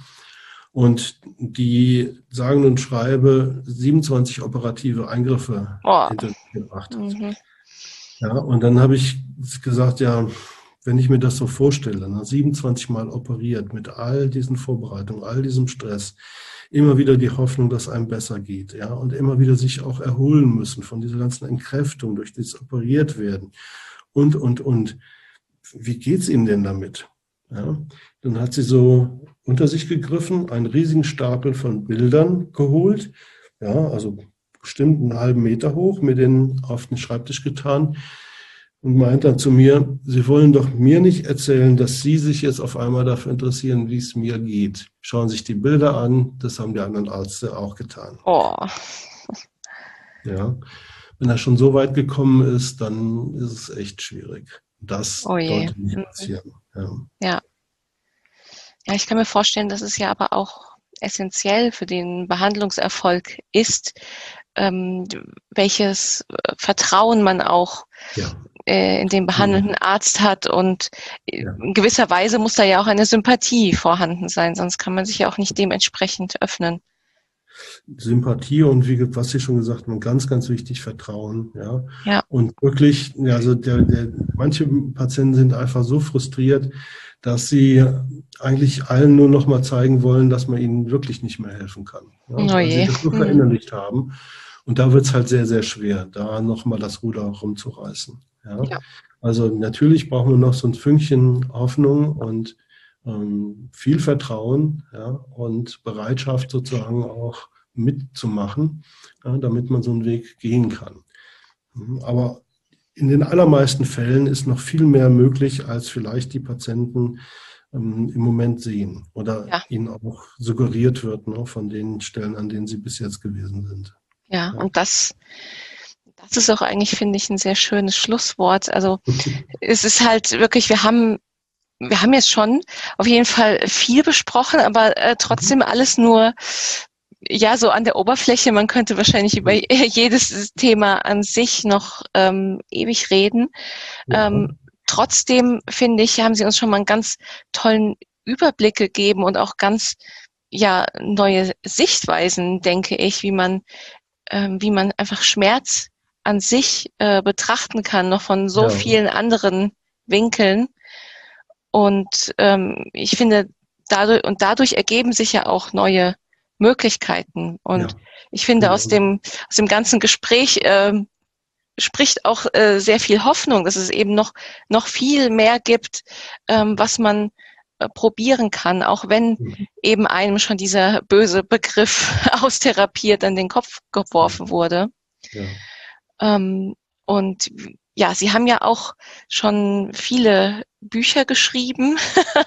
Und die sagen und schreibe 27 operative Eingriffe oh. hinter sich gebracht. Mhm. Ja, und dann habe ich gesagt, ja, wenn ich mir das so vorstelle, ne, 27 Mal operiert mit all diesen Vorbereitungen, all diesem Stress, immer wieder die Hoffnung, dass einem besser geht, ja, und immer wieder sich auch erholen müssen von dieser ganzen Entkräftung durch dieses operiert werden und, und, und. Wie geht's Ihnen denn damit? Ja, dann hat sie so unter sich gegriffen, einen riesigen Stapel von Bildern geholt, ja, also bestimmt einen halben Meter hoch, mir den auf den Schreibtisch getan und meint dann zu mir, Sie wollen doch mir nicht erzählen, dass Sie sich jetzt auf einmal dafür interessieren, wie es mir geht. Schauen sich die Bilder an, das haben die anderen Ärzte auch getan. Oh. Ja, wenn er schon so weit gekommen ist, dann ist es echt schwierig. Das oh sollte nicht passieren. Ja. ja. Ja, ich kann mir vorstellen, dass es ja aber auch essentiell für den Behandlungserfolg ist, ähm, welches äh, Vertrauen man auch ja. äh, in den behandelnden mhm. Arzt hat. Und äh, ja. in gewisser Weise muss da ja auch eine Sympathie vorhanden sein, sonst kann man sich ja auch nicht dementsprechend öffnen. Sympathie und wie was Sie schon gesagt haben, ganz, ganz wichtig, Vertrauen. Ja. ja. Und wirklich, also der, der, manche Patienten sind einfach so frustriert, dass sie eigentlich allen nur noch mal zeigen wollen, dass man ihnen wirklich nicht mehr helfen kann. Ja, oh weil sie das nur mhm. verinnerlicht haben. Und da wird es halt sehr, sehr schwer, da nochmal das Ruder rumzureißen. Ja? ja? Also natürlich brauchen wir noch so ein Fünkchen Hoffnung und ähm, viel Vertrauen ja? und Bereitschaft sozusagen auch mitzumachen, ja, damit man so einen Weg gehen kann. Mhm, aber in den allermeisten Fällen ist noch viel mehr möglich, als vielleicht die Patienten ähm, im Moment sehen oder ja. ihnen auch suggeriert wird ne, von den Stellen, an denen sie bis jetzt gewesen sind. Ja, und das, das ist auch eigentlich, finde ich, ein sehr schönes Schlusswort. Also es ist halt wirklich, wir haben, wir haben jetzt schon auf jeden Fall viel besprochen, aber äh, trotzdem alles nur ja, so an der Oberfläche. Man könnte wahrscheinlich über <laughs> jedes Thema an sich noch ähm, ewig reden. Ähm, trotzdem finde ich, haben Sie uns schon mal einen ganz tollen Überblick gegeben und auch ganz ja neue Sichtweisen, denke ich, wie man ähm, wie man einfach Schmerz an sich äh, betrachten kann, noch von so ja. vielen anderen Winkeln. Und ähm, ich finde, dadurch, und dadurch ergeben sich ja auch neue Möglichkeiten. Und ja. ich finde, aus dem, aus dem ganzen Gespräch äh, spricht auch äh, sehr viel Hoffnung, dass es eben noch, noch viel mehr gibt, ähm, was man probieren kann, auch wenn mhm. eben einem schon dieser böse Begriff <laughs> austherapiert an den Kopf geworfen wurde. Ja. Ähm, und ja, Sie haben ja auch schon viele Bücher geschrieben.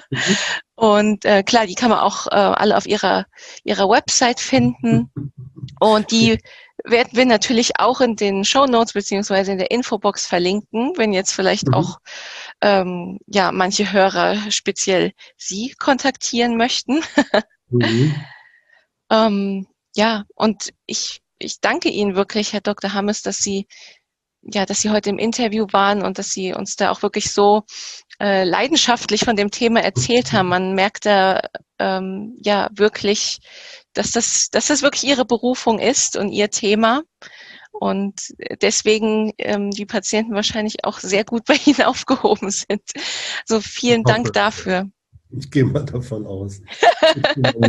mhm. <laughs> Und äh, klar, die kann man auch äh, alle auf ihrer, ihrer Website finden. <laughs> Und die werden wir natürlich auch in den Show Notes beziehungsweise in der Infobox verlinken, wenn jetzt vielleicht mhm. auch ähm, ja manche Hörer speziell Sie kontaktieren möchten. mhm. <laughs> ähm, ja, und ich, ich danke Ihnen wirklich, Herr Dr. Hammes, dass Sie ja, dass Sie heute im Interview waren und dass Sie uns da auch wirklich so äh, leidenschaftlich von dem Thema erzählt haben. Man merkt da ähm, ja wirklich, dass das, dass das wirklich ihre Berufung ist und ihr Thema. Und deswegen ähm, die Patienten wahrscheinlich auch sehr gut bei Ihnen <laughs> aufgehoben sind. So vielen Dank dafür. Ich gehe mal davon aus.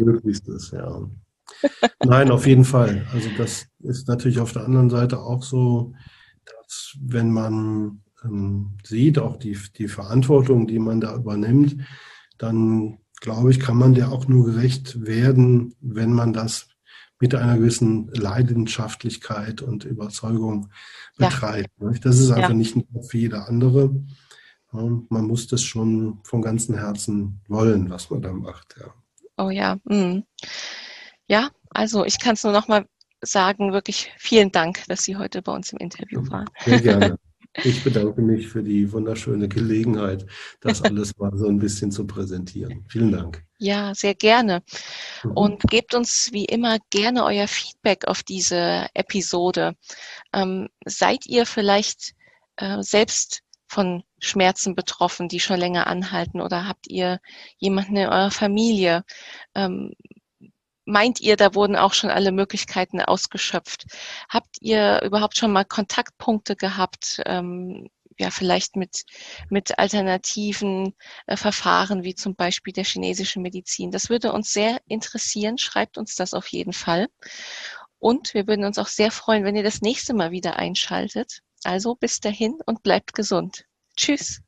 Möglichstes, ja. Nein, auf jeden Fall. Also das ist natürlich auf der anderen Seite auch so, dass wenn man ähm, sieht, auch die, die Verantwortung, die man da übernimmt, dann glaube ich, kann man der auch nur gerecht werden, wenn man das mit einer gewissen Leidenschaftlichkeit und Überzeugung betreibt. Ja. Das ist einfach ja. nicht nur für jeder andere. Man muss das schon von ganzem Herzen wollen, was man da macht. Ja. Oh ja. Mhm. Ja, also ich kann es nur noch mal sagen, wirklich vielen Dank, dass Sie heute bei uns im Interview waren. Sehr gerne. <laughs> Ich bedanke mich für die wunderschöne Gelegenheit, das <laughs> alles mal so ein bisschen zu präsentieren. Vielen Dank. Ja, sehr gerne. Mhm. Und gebt uns wie immer gerne euer Feedback auf diese Episode. Ähm, seid ihr vielleicht äh, selbst von Schmerzen betroffen, die schon länger anhalten? Oder habt ihr jemanden in eurer Familie? Ähm, meint ihr, da wurden auch schon alle Möglichkeiten ausgeschöpft? Habt ihr überhaupt schon mal Kontaktpunkte gehabt? Ähm, ja, vielleicht mit, mit alternativen äh, Verfahren, wie zum Beispiel der chinesischen Medizin. Das würde uns sehr interessieren. Schreibt uns das auf jeden Fall. Und wir würden uns auch sehr freuen, wenn ihr das nächste Mal wieder einschaltet. Also bis dahin und bleibt gesund. Tschüss.